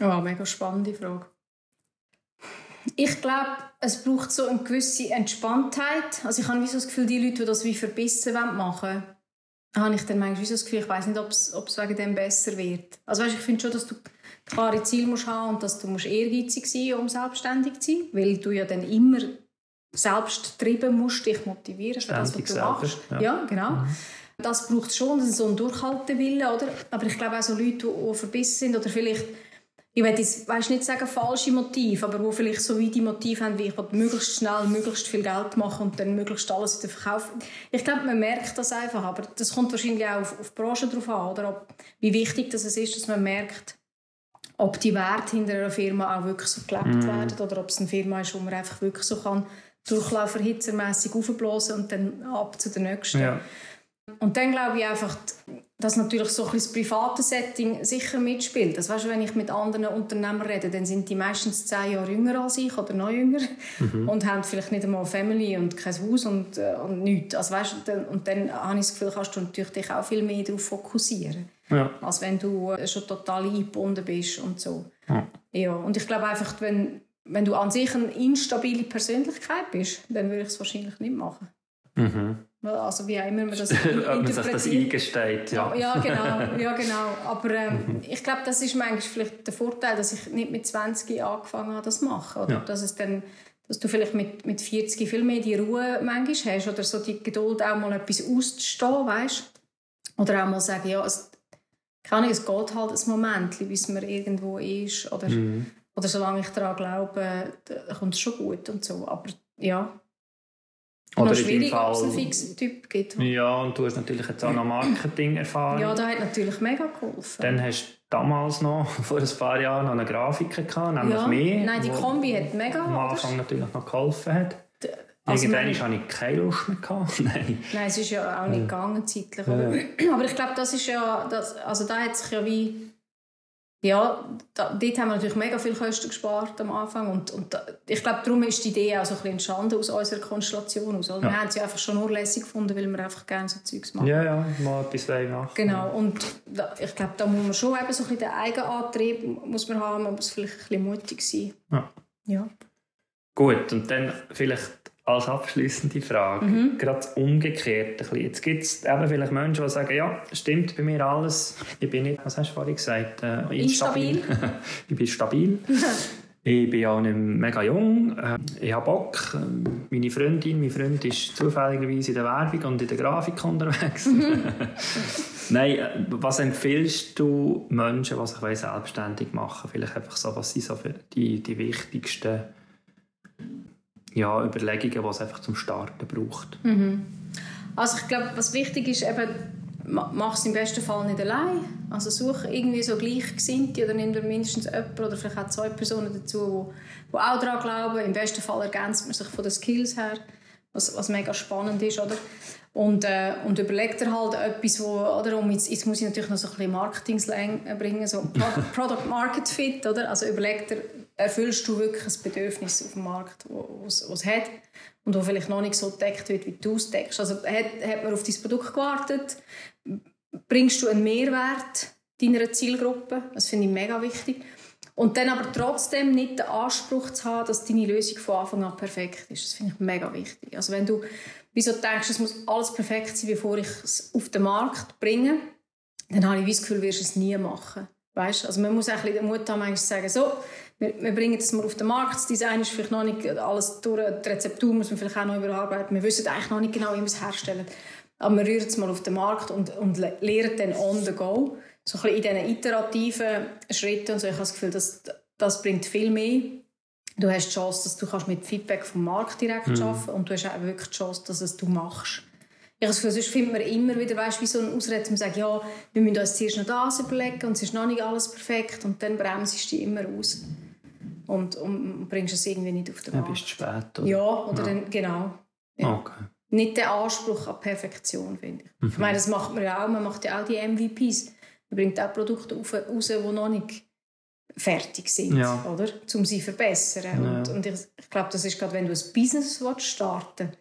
Ja, mega spannende Frage. Ich glaube, es braucht so eine gewisse Entspanntheit. Also ich habe wie so das Gefühl, die Leute, die das wie verbissen wollen machen habe ich dann manchmal so das Gefühl, ich weiß nicht, ob es wegen dem besser wird. Also weißt, ich finde schon, dass du klare Ziele musst haben und dass du musst ehrgeizig sein musst, um selbstständig zu sein, weil du ja dann immer selbst treiben musst, dich motivieren für das, was du selber, machst. ja. Ja, genau. Das braucht es schon, so ein Durchhaltewille, oder? Aber ich glaube auch so Leute, die, die verbissen sind oder vielleicht, ich will jetzt weißt, nicht sagen falsche Motive, aber wo vielleicht so wie die Motive haben, wie ich will möglichst schnell möglichst viel Geld machen und dann möglichst alles wieder verkaufen. Ich glaube, man merkt das einfach, aber das kommt wahrscheinlich auch auf, auf die Branche drauf an, oder? Ob, wie wichtig das es ist, dass man merkt, ob die Werte hinter einer Firma auch wirklich so gelebt werden oder ob es eine Firma ist, wo man einfach wirklich so kann durchlauferhitzermässig aufblasen und dann ab zu der nächsten. ja. Und dann glaube ich einfach, dass natürlich so ein das private Setting sicher mitspielt. Das weißt du, wenn ich mit anderen Unternehmern rede, dann sind die meistens zehn Jahre jünger als ich oder noch jünger und haben vielleicht nicht einmal Family und kein Haus und, äh, und nichts. Also, weißt, dann, und dann habe ich das Gefühl, kannst du natürlich dich auch viel mehr darauf fokussieren, Ja. als wenn du äh, schon total eingebunden bist und so. Ja. Ja, und ich glaube einfach, wenn, wenn du an sich eine instabile Persönlichkeit bist, dann würde ich es wahrscheinlich nicht machen. Mhm. Also wie auch immer man das Ob man sich das interpretiert. eingesteht, ja. Ja, genau, ja, genau. Aber ähm, ich glaube, das ist manchmal vielleicht der Vorteil, dass ich nicht mit 20 angefangen habe, das zu machen. Oder Ja. dass, es dann, dass du vielleicht mit, mit 40 viel mehr die Ruhe manchmal hast oder so die Geduld, auch mal etwas auszustehen, weißt Oder auch mal sagen, ja, es, kann ich, es geht halt ein Moment, bis man irgendwo ist. Oder, Mhm. oder solange ich daran glaube, kommt es schon gut und so. Aber ja, Oder noch schwierig, ob es einen fixen Typ gibt. Ja, und du hast natürlich jetzt auch noch Marketing-Erfahrung. Ja, das hat natürlich mega geholfen. Dann hast du damals noch, vor ein paar Jahren, noch einen Grafiker gehabt, nämlich ja. mich. Nein, die Kombi hat mega am Anfang oder? natürlich noch geholfen hat. Also Irgendwann hatte ich keine Lust mehr. Gehabt. Nein. Nein, es ist ja auch nicht gegangen zeitlich. Oder? Aber ich glaube, das ist ja, das, also da hat sich ja wie, ja, da, dort haben wir natürlich mega viel Kosten gespart am Anfang und, und da, ich glaube, darum ist die Idee auch so ein bisschen entstanden aus unserer Konstellation aus. Also Wir Ja. haben sie einfach schon nur lässig gefunden, weil wir einfach gerne so Zeugs machen. Ja, ja, mal etwas machen. Genau, und da, ich glaube, da muss man schon eben so ein bisschen den Eigenantrieb muss man haben, man muss vielleicht ein bisschen mutig sein. Ja. Ja. Gut, und dann vielleicht als abschließende Frage, Mhm. gerade umgekehrt. Ein bisschen. Jetzt gibt es eben vielleicht Menschen, die sagen, ja, stimmt bei mir alles, ich bin nicht, was hast du vorhin gesagt? Äh, Instabil. ich bin stabil. ich bin auch nicht mega jung. Äh, Ich habe Bock. Meine Freundin, mein Freund ist zufälligerweise in der Werbung und in der Grafik unterwegs. Nein, äh, was empfiehlst du Menschen, die sich selbstständig machen Vielleicht einfach so, was sind so für die, die wichtigsten ja, Überlegungen, die es einfach zum Starten braucht? Also ich glaube, was wichtig ist, eben, ma- mach es im besten Fall nicht allein. Also such irgendwie so Gleichgesinnte oder nimm mindestens jemanden oder vielleicht auch zwei Personen dazu, die, die auch daran glauben. Im besten Fall ergänzt man sich von den Skills her, was, was mega spannend ist, oder? Und, äh, und überleg dir halt etwas, wo, oder? Und jetzt, jetzt muss ich natürlich noch so ein bisschen Marketing-Slang bringen, so Pro- Product Market Fit, oder? Also überleg dir, erfüllst du wirklich ein Bedürfnis auf dem Markt, wo es hat und wo vielleicht noch nicht so gedeckt wird, wie du es deckst. Also hat, hat man auf dein Produkt gewartet? Bringst du einen Mehrwert deiner Zielgruppe? Das finde ich mega wichtig. Und dann aber trotzdem nicht den Anspruch zu haben, dass deine Lösung von Anfang an perfekt ist. Das finde ich mega wichtig. Also wenn du wieso denkst, es muss alles perfekt sein, bevor ich es auf den Markt bringe, dann habe ich das Gefühl, wirst du es nie machen. Weißt? Also man muss auch ein bisschen den Mut haben, manchmal zu sagen, so, wir, wir bringen das mal auf den Markt, das Design ist vielleicht noch nicht alles durch, die Rezeptur muss man vielleicht auch noch überarbeiten, wir wissen eigentlich noch nicht genau, wie wir es herstellen. Aber wir rühren es mal auf den Markt und, und le- lernen dann on the go. So ein bisschen in diesen iterativen Schritten und so. Ich habe das Gefühl, das, das bringt viel mehr. Du hast die Chance, dass du kannst mit Feedback vom Markt direkt arbeiten und du hast auch wirklich die Chance, dass es du machst. Ich habe das Gefühl, sonst findet man immer wieder weißt, wie so eine Ausrede, um zu sagen, ja, wir müssen uns zuerst noch das überlegen und es ist noch nicht alles perfekt und dann bremst du dich immer aus und, und bringst es irgendwie nicht auf den Dann Markt. bist du spät. Oder? Ja, oder Dann, genau. Ja. Okay. Nicht der Anspruch an Perfektion, finde ich. Ich meine, das macht man ja auch. Man macht ja auch die MVPs. Man bringt auch Produkte raus, die noch nicht fertig sind, Ja. oder? Um sie zu verbessern. Ja. Und, und ich, ich glaube, das ist gerade, wenn du ein Business willst starten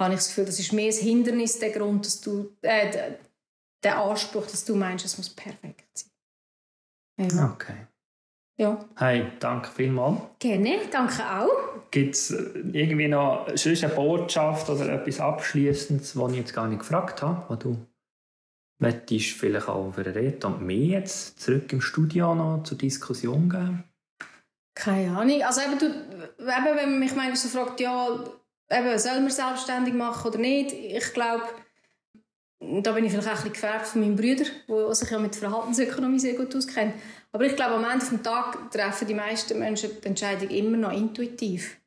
habe ich das Gefühl, das ist mehr das Hindernis, der Grund, dass du, äh, der, der Anspruch, dass du meinst, es muss perfekt sein. Ja. Okay. Ja. Hey, danke vielmals. Gerne, danke auch. Gibt es irgendwie noch sonst eine Botschaft oder etwas Abschließendes, was ich jetzt gar nicht gefragt habe, was du möchtest vielleicht auch für Rede und mir jetzt zurück im Studio noch zur Diskussion geben? Keine Ahnung. Also eben, du, eben, wenn man mich manchmal so fragt, ja, eben, soll man selbstständig machen oder nicht? Ich glaube, da bin ich vielleicht auch ein bisschen gefärbt von meinem Bruder, der sich ja mit Verhaltensökonomie sehr gut auskennt. Aber ich glaube, am Ende des Tages treffen die meisten Menschen die Entscheidung immer noch intuitiv.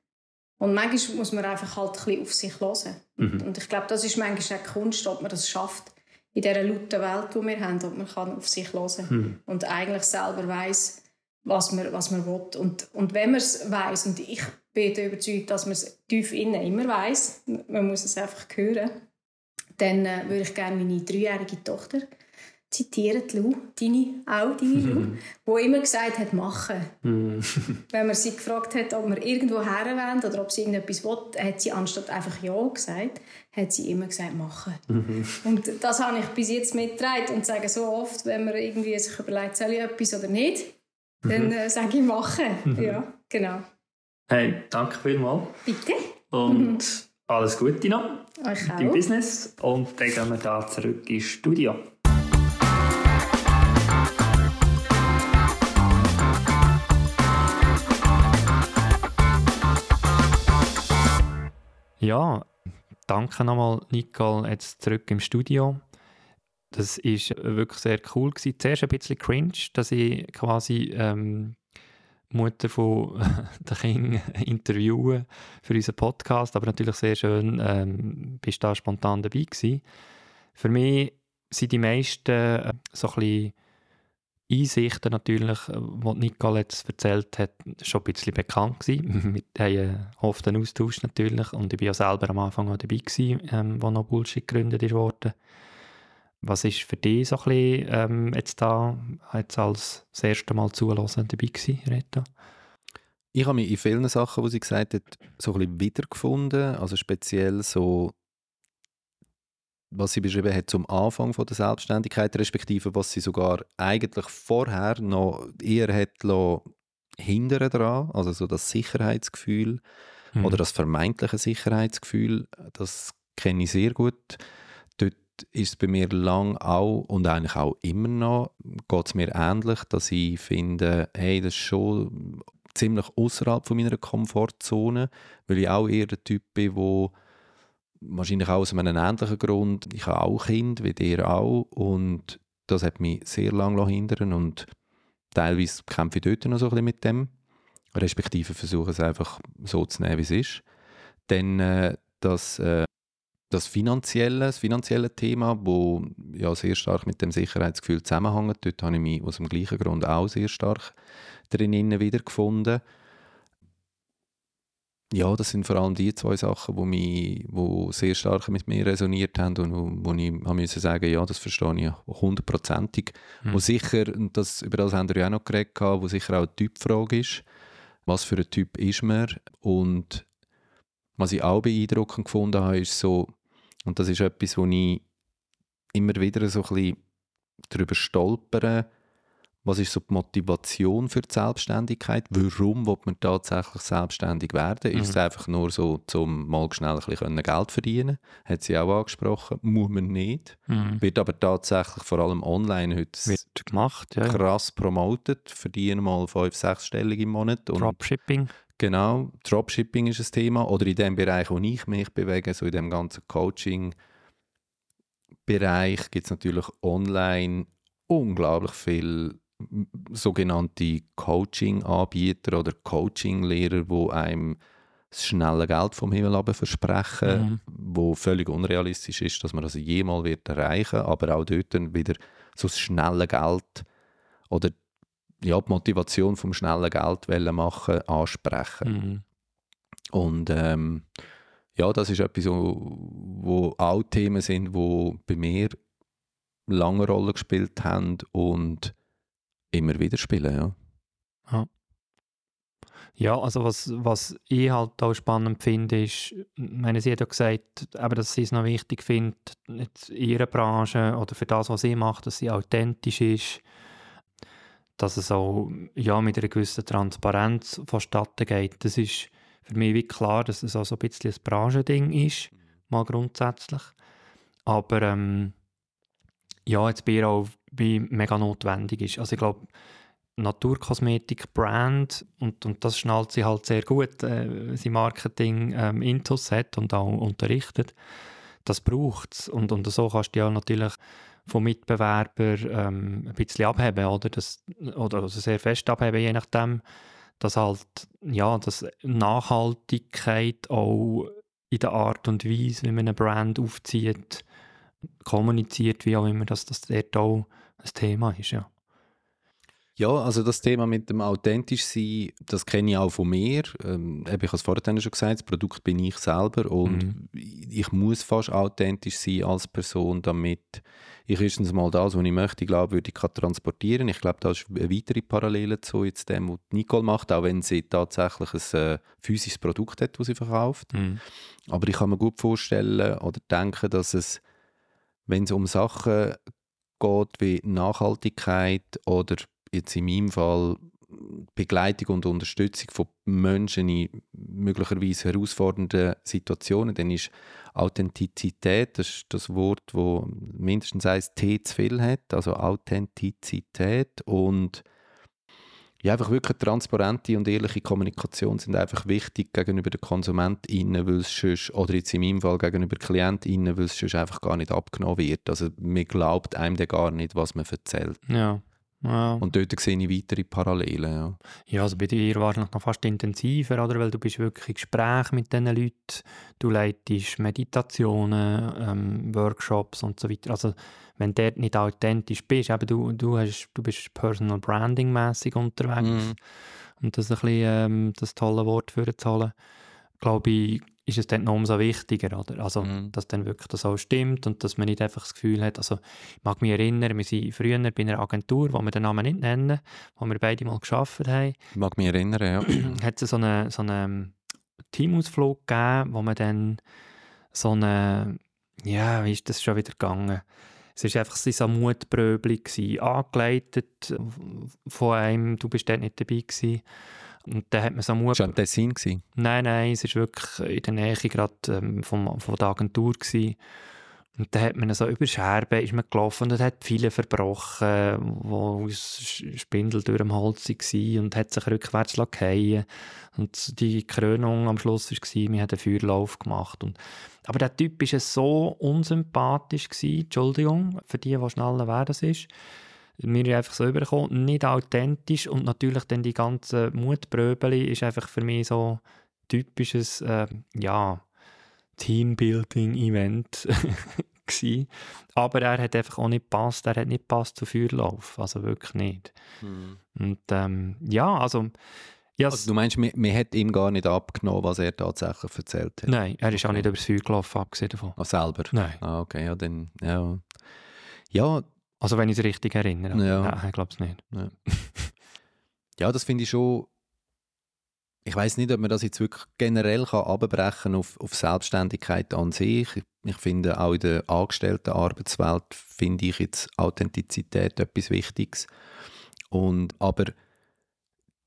Und manchmal muss man einfach halt ein bisschen auf sich hören. Mhm. Und ich glaube, das ist manchmal auch die Kunst, ob man das schafft, in dieser lauten Welt, die wir haben, ob man kann auf sich hören Mhm. und eigentlich selber weiß, was man, was man will. Und, und wenn man es weiß und ich bin überzeugt, dass man es tief innen immer weiß, man muss es einfach hören, dann äh, würde ich gerne meine dreijährige Tochter zitieren, die Lou, deine, auch deine Lou, die immer gesagt hat, machen. Mhm. Wenn man sie gefragt hat, ob wir irgendwo her wollen oder ob sie irgendetwas will, hat sie anstatt einfach Ja gesagt, hat sie immer gesagt, machen. Und das habe ich bis jetzt mitgetragen und sage so oft, wenn man irgendwie sich überlegt, soll ich etwas oder nicht, dann äh, sage ich machen. Ja, genau. Hey, danke vielmals Bitte. und alles Gute noch Euch im auch. Business und dann gehen wir da zurück ins Studio. Ja, danke nochmal, Nicole, jetzt zurück im Studio. Das ist wirklich sehr cool gewesen. Zuerst ein bisschen cringe, dass ich quasi ähm, Mutter von der Kind interviewen für unseren Podcast, aber natürlich sehr schön, ähm, bist da spontan dabei gewesen. Für mich sind die meisten äh, so ein bisschen Einsichten natürlich, äh, die Nicole jetzt erzählt hat, schon ein bisschen bekannt gewesen. Wir haben oft einen Austausch natürlich und ich war ja selber am Anfang auch dabei gewesen, ähm, wo noch Bullshit gegründet wurde. Was ist für dich so ein bisschen ähm, jetzt da, jetzt als das erste Mal zulassen dabei gewesen, Rita? Ich habe mich in vielen Sachen, die sie gesagt hat, so ein bisschen wiedergefunden. Also speziell so, was sie beschrieben hat zum Anfang von der Selbstständigkeit, respektive was sie sogar eigentlich vorher noch eher hat hindern dran, also so das Sicherheitsgefühl Mhm. oder das vermeintliche Sicherheitsgefühl, das kenne ich sehr gut. Ist es bei mir lang auch und eigentlich auch immer noch, geht es mir ähnlich, dass ich finde, hey, das ist schon ziemlich außerhalb von meiner Komfortzone, weil ich auch eher der Typ bin, wo wahrscheinlich auch aus einem ähnlichen Grund, ich habe auch Kind, wie ihr auch und das hat mich sehr lange hindern und teilweise kämpfe ich dort noch so ein bisschen mit dem, respektive versuche es einfach so zu nehmen, wie es ist. Dann äh, das, äh, das finanzielle, das finanzielle Thema, wo ja sehr stark mit dem Sicherheitsgefühl zusammenhängt, dort habe ich mich aus dem gleichen Grund auch sehr stark drin wiedergefunden. Ja, das sind vor allem die zwei Sachen, die mich, wo sehr stark mit mir resoniert haben und wo, wo ich habe müssen sagen, ja, das verstehe ich hundertprozentig. Mhm. Wo sicher, und das, über das haben wir ja auch noch geredet, gehabt, wo sicher auch eine Typfrage ist, was für ein Typ ist man und was ich auch beeindruckend gefunden habe, ist so, und das ist etwas, wo ich immer wieder so ein bisschen darüber stolpere, was ist so die Motivation für die Selbstständigkeit? Warum will man tatsächlich selbstständig werden? Ist es einfach nur so, um mal schnell ein bisschen Geld verdienen? Hat sie auch angesprochen. Muss man nicht. Mhm. Wird aber tatsächlich vor allem online heute Wird gemacht, ja. krass promotet. Verdienen mal fünf, sechsstellig im Monat. Und Dropshipping. Genau, Dropshipping ist ein Thema. Oder in dem Bereich, wo ich mich bewege, so in dem ganzen Coaching-Bereich, gibt es natürlich online unglaublich viel sogenannte Coaching-Anbieter oder Coaching-Lehrer, wo einem das schnelle Geld vom Himmel runter versprechen, wo völlig unrealistisch ist, dass man das jemals wird erreichen, aber auch dort wieder so das schnelle Geld oder ja, die Motivation vom schnellen Geld wollen machen, ansprechen. Mhm. Und ähm, ja, das ist etwas, wo, auch Themen sind, wo bei mir lange Rolle gespielt haben und immer wieder spielen, ja. Ja, also was, was ich halt auch spannend finde, ist, meine, sie hat ja gesagt, eben, dass sie es noch wichtig findet, in ihrer Branche oder für das, was sie macht, dass sie authentisch ist, dass es auch ja, mit einer gewissen Transparenz vonstatten geht. Das ist für mich wie klar, dass es auch so ein bisschen ein Branchending ist, mal grundsätzlich. Aber ähm, ja, jetzt bei auch wie mega notwendig ist. Also ich glaube, Naturkosmetik-Brand und, und das schnallt sie halt sehr gut, äh, sie Marketing ähm, Intus hat und auch unterrichtet. Das braucht es und, und so kannst du ja natürlich von Mitbewerbern ähm, ein bisschen abheben oder, das, oder also sehr fest abheben, je nachdem, dass halt ja, dass Nachhaltigkeit auch in der Art und Weise, wie man eine Brand aufzieht, kommuniziert, wie auch immer, dass das dort auch ein Thema ist, ja. Ja, also das Thema mit dem authentisch sein, das kenne ich auch von mir. Ähm, ich habe es vorhin schon gesagt, das Produkt bin ich selber und mhm. ich muss fast authentisch sein als Person, damit ich erstens mal das, was ich möchte, glaubwürdig kann transportieren. Ich glaube, da ist eine weitere Parallele zu jetzt dem, was Nicole macht, auch wenn sie tatsächlich ein äh, physisches Produkt hat, das sie verkauft. Mhm. Aber ich kann mir gut vorstellen oder denken, dass es, wenn es um Sachen geht wie Nachhaltigkeit oder jetzt in meinem Fall Begleitung und Unterstützung von Menschen in möglicherweise herausfordernden Situationen, dann ist Authentizität, das ist das Wort, wo mindestens ein T zu viel hat, also Authentizität und ja, einfach wirklich transparente und ehrliche Kommunikation sind einfach wichtig gegenüber den KonsumentInnen, weil es sonst, oder jetzt in meinem Fall gegenüber KlientInnen, weil es sonst einfach gar nicht abgenommen wird. Also man glaubt einem dann gar nicht, was man erzählt. Ja. Ja. Und dort sehe ich weitere Parallelen. Ja, ja also bei dir war es noch fast intensiver, oder? weil du bist wirklich im Gespräch mit diesen Leuten, du leitest Meditationen, ähm, Workshops und so weiter. Also wenn du dort nicht authentisch bist, eben du, du, hast, du bist Personal Branding mäßig unterwegs, mhm. um das ein bisschen ähm, das tolle Wort für zu holen, glaube ich, ist es dann noch umso wichtiger, oder? Also, mhm. dass dann wirklich das auch stimmt und dass man nicht einfach das Gefühl hat, also ich mag mich erinnern, wir sind früher bei einer Agentur, wo wir den Namen nicht nennen, wo wir beide mal geschafft haben. Ich mag mich erinnern, ja. hat es so einen so eine Teamausflug gegeben, wo man dann so eine, ja, wie ist das schon wieder gegangen? Es war einfach so Mutpröbel, angeleitet von einem, du bist dort nicht dabei gewesen. Und dann hat man so Mut... Das Tessin? Gewesen? Nein, nein, es war wirklich in der Nähe gerade ähm, vom, von der Agentur. Gewesen. Und dann hat man so über Scherben ist man gelaufen und hat viele verbrochen, wo aus Spindel durch dem Holz waren und hat sich rückwärts fallen Und die Krönung am Schluss war, wir haben einen Feuerlauf gemacht. Und, aber der Typ war so unsympathisch, gewesen, Entschuldigung, für die, die schnell wer das ist mir einfach so überkommen, nicht authentisch und natürlich dann die ganze Mutpröbeli ist einfach für mich so typisches, äh, ja, Teambuilding-Event Aber er hat einfach auch nicht gepasst, er hat nicht gepasst zu Feuerlauf, also wirklich nicht. Mhm. Und ähm, ja, also also du meinst, man, man hat ihm gar nicht abgenommen, was er tatsächlich erzählt hat? Nein, er ist auch nicht übers Feuer gelaufen, abgesehen davon. Ah, selber? Nein. Ah, okay, ja, dann, ja. Ja, also wenn ich es richtig erinnere. Ja. Nein, ich glaube es nicht. Ja, ja das finde ich schon... Ich weiß nicht, ob man das jetzt wirklich generell kann abbrechen auf, auf Selbstständigkeit an sich. Ich, ich finde, auch in der angestellten Arbeitswelt finde ich jetzt Authentizität etwas Wichtiges. Und, aber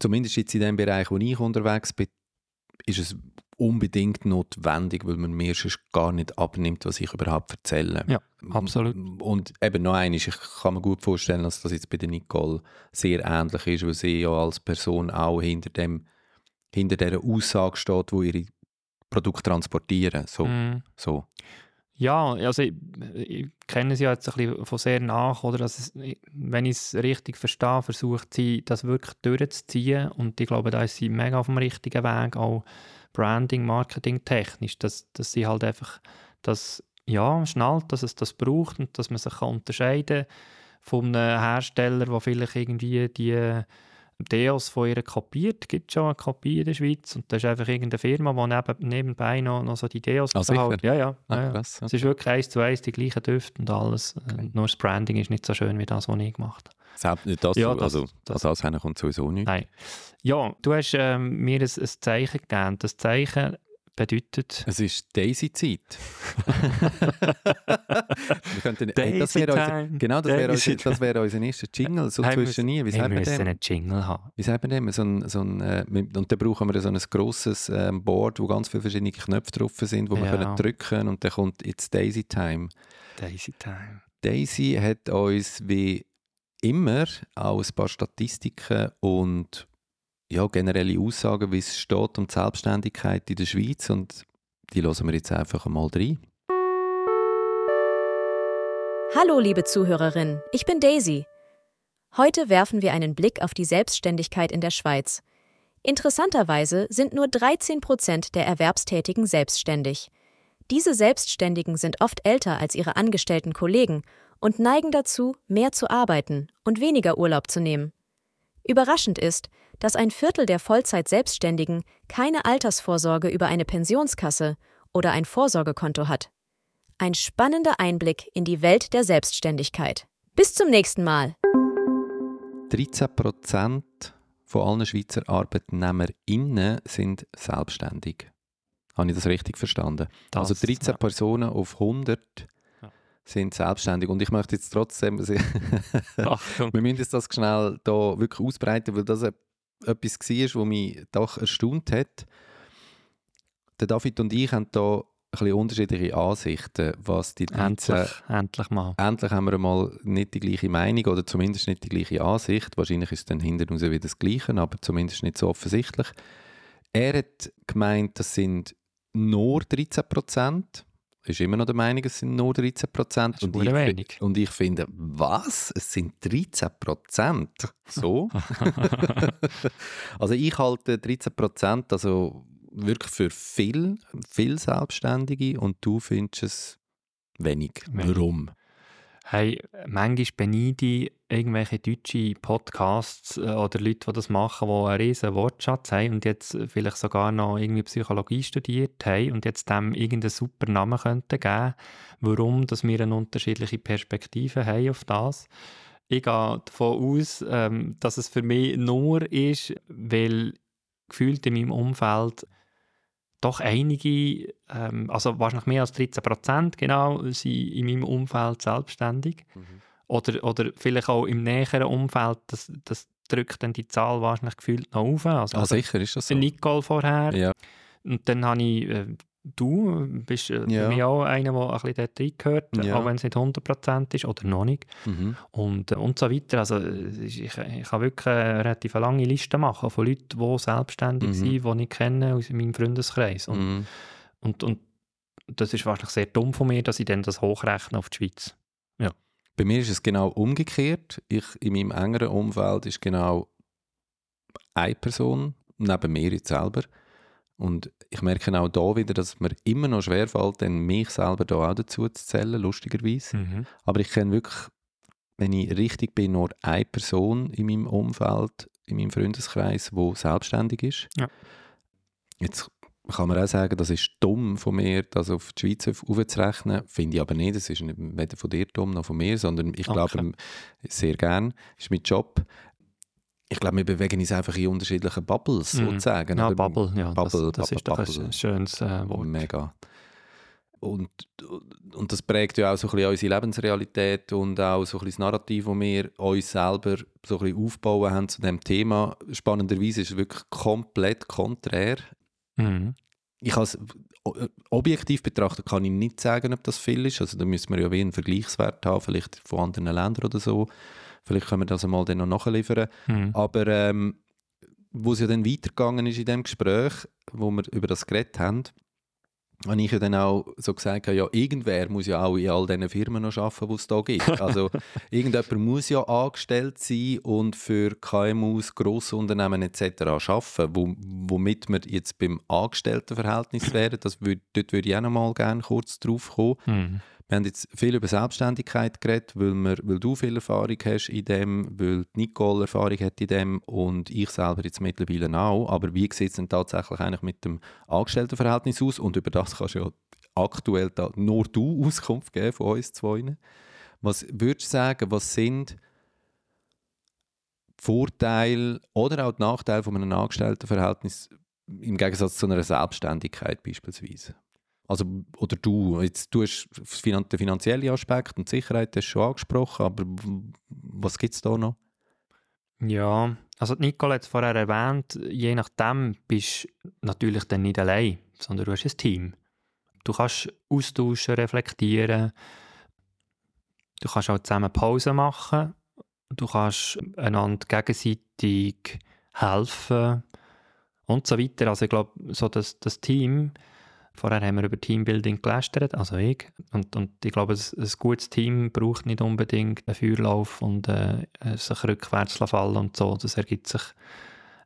zumindest jetzt in dem Bereich, wo ich unterwegs bin, ist es unbedingt notwendig, weil man mir sonst gar nicht abnimmt, was ich überhaupt erzähle. Ja, absolut. Und eben noch eines, ich kann mir gut vorstellen, dass das jetzt bei der Nicole sehr ähnlich ist, weil sie ja als Person auch hinter dem hinter dieser Aussage steht, wo ihre Produkte transportieren. So, mm. so. Ja, also ich, ich, kenne sie ja jetzt ein bisschen von sehr nach, oder? Dass es, wenn ich es richtig verstehe, versucht sie, das wirklich durchzuziehen und ich glaube, da ist sie mega auf dem richtigen Weg, auch Branding, Marketing technisch, dass, dass sie halt einfach das ja, schnallt, dass es das braucht und dass man sich kann unterscheiden von einem Hersteller, der vielleicht irgendwie die Deos von ihr kopiert. Es gibt schon eine Kopie in der Schweiz und das ist einfach irgendeine Firma, die neben, nebenbei noch, noch so die Deos ah, behält. Ja, ja. Ah, ja. Krass, Es ist wirklich eins zu eins die gleichen Düfte und alles. Okay. Nur das Branding ist nicht so schön wie das, was ich gemacht habe. Selbst nicht das, Ja, das- also das- das, das kommt sowieso nicht. Nein. Ja, du hast ähm, mir ein, ein Zeichen gegeben. Das Zeichen bedeutet... Es ist Daisy-Zeit. Wir könnten, ey, das wäre unser, genau, das wäre unser, das wäre unser erster Jingle, so Hey, wir zwischen nie. Wie Hey, sagt wir müssen einen Jingle haben. Wie sagt man dem? So ein, so ein, äh, und dann brauchen wir so ein grosses ähm, Board, wo ganz viele verschiedene Knöpfe drauf sind, wo wir Ja. können drücken und dann kommt «It's Daisy Time». Daisy Time. Daisy hat uns wie immer auch ein paar Statistiken und ja, generelle Aussagen, wie es steht um die Selbstständigkeit in der Schweiz und die hören wir jetzt einfach mal rein. Hallo, liebe Zuhörerin, ich bin Daisy. Heute werfen wir einen Blick auf die Selbstständigkeit in der Schweiz. Interessanterweise sind nur 13 Prozent der Erwerbstätigen selbstständig. Diese Selbstständigen sind oft älter als ihre angestellten Kollegen und neigen dazu, mehr zu arbeiten und weniger Urlaub zu nehmen. Überraschend ist, dass ein Viertel der Vollzeit-Selbstständigen keine Altersvorsorge über eine Pensionskasse oder ein Vorsorgekonto hat. Ein spannender Einblick in die Welt der Selbstständigkeit. Bis zum nächsten Mal. 13% von allen Schweizer ArbeitnehmerInnen sind selbstständig. Habe ich das richtig verstanden? Das, also 13 ja. Personen auf 100 Ja. Sind selbstständig. Und ich möchte jetzt trotzdem, wir müssen jetzt das schnell da wirklich ausbreiten, weil das e- etwas war, was mich doch erstaunt hat. Der David und ich haben da ein bisschen unterschiedliche Ansichten, was die 13 Endlich, endlich mal. endlich haben wir mal nicht die gleiche Meinung oder zumindest nicht die gleiche Ansicht. Wahrscheinlich ist es dann hinter uns wieder das Gleiche, aber zumindest nicht so offensichtlich. Er hat gemeint, das sind nur 13 Prozent. Ist immer noch der Meinung, es sind nur 13 Prozent. Und, ich wenig. und ich finde, was? Es sind 13 Prozent? So? also ich halte 13 Prozent also wirklich für viel, viel Selbstständige und du findest es wenig. Wenig. Warum? Hey, manchmal beneide ich irgendwelche deutsche Podcasts äh, oder Leute, die das machen, die einen riesen Wortschatz haben und jetzt äh, vielleicht sogar noch irgendwie Psychologie studiert haben und jetzt dem irgendeinen super Namen könnten geben, warum dass wir eine unterschiedliche Perspektive haben auf das. Ich gehe davon aus, ähm, dass es für mich nur ist, weil gefühlt in meinem Umfeld doch einige, ähm, also wahrscheinlich mehr als 13 Prozent genau, sind in meinem Umfeld selbstständig. Oder, oder vielleicht auch im näheren Umfeld, das, das drückt dann die Zahl wahrscheinlich gefühlt noch auf. Also, Ah, sicher ist das so. Nicole vorher. Ja. Und dann habe ich, äh, du bist äh, Ja. für mich auch einer, der ein bisschen dort reingehört, Ja. auch wenn es nicht 100% ist oder noch nicht. Mhm. Und, äh, und so weiter. Also ist- ich, ich kann wirklich eine relativ lange Liste machen von Leuten, die selbstständig Mhm. sind, die ich kenne aus meinem Freundeskreis. Und, Mhm. und, und das ist wahrscheinlich sehr dumm von mir, dass ich dann das hochrechne auf die Schweiz. Bei mir ist es genau umgekehrt. Ich, in meinem engeren Umfeld ist genau eine Person neben mir jetzt selber. Und ich merke auch da wieder, dass es mir immer noch schwerfällt, dann mich selber da auch dazu zu zählen, lustigerweise. Aber ich kenne wirklich, wenn ich richtig bin, nur eine Person in meinem Umfeld, in meinem Freundeskreis, die selbstständig ist. Ja. Jetzt kann man auch sagen, das ist dumm von mir, das auf die Schweiz auf- aufzurechnen. Finde ich aber nicht. Das ist nicht weder von dir dumm noch von mir, sondern ich Okay. glaube sehr gern. Das ist mein Job. Ich glaube, wir bewegen uns einfach in unterschiedlichen Bubbles, Mhm. sozusagen. Ja? Bubble, ja, Bubble, das, das ist doch Bubble. ein schönes äh, Wort. Mega. Und, und das prägt ja auch so ein bisschen unsere Lebensrealität und auch so ein bisschen das Narrativ, das wir uns selber so ein bisschen aufbauen haben zu dem Thema. Spannenderweise ist es wirklich komplett konträr. Mhm. Ich has, objektiv betrachtet kann ich nicht sagen, ob das viel ist. Also da müssen wir ja wie einen Vergleichswert haben, vielleicht von anderen Ländern oder so. Vielleicht können wir das einmal dann noch nachliefern. Mhm. Aber ähm, wo es ja dann weitergegangen ist in dem Gespräch, wo wir über das geredet haben, habe ich ja dann auch so gesagt, ja, irgendwer muss ja auch in all diesen Firmen noch arbeiten, die es da gibt. Also irgendjemand muss ja angestellt sein und für KMUs, Grossunternehmen etc. arbeiten, wo, womit wir jetzt beim Angestelltenverhältnis wären. Das würd, dort würde ich auch noch mal gerne kurz drauf kommen. Mhm. Wir haben jetzt viel über Selbstständigkeit geredet, weil, wir, weil du viel Erfahrung hast in dem, weil die Nicole Erfahrung hat in dem und ich selber jetzt mittlerweile auch. Aber wie sieht es denn tatsächlich eigentlich mit dem Angestelltenverhältnis aus? Und über das kannst du ja aktuell da nur du Auskunft geben von uns zwei. Was würdest du sagen, was sind Vorteil oder auch die Nachteile von einem Angestelltenverhältnis im Gegensatz zu einer Selbstständigkeit beispielsweise? Also, oder du, jetzt, du hast den finanziellen Aspekt und die Sicherheit hast schon angesprochen, aber was gibt es da noch? Ja, also Nicole hat es vorher erwähnt, je nachdem bist du natürlich dann nicht allein, sondern du hast ein Team. Du kannst austauschen, reflektieren, du kannst auch zusammen Pause machen, du kannst einander gegenseitig helfen und so weiter. Also ich glaube, so das, das Team Vorher haben wir über Teambuilding gelästert, also ich. Und, und ich glaube, ein, gutes Team braucht nicht unbedingt einen Feuerlauf und äh, sich rückwärts fallen und so. Das ergibt sich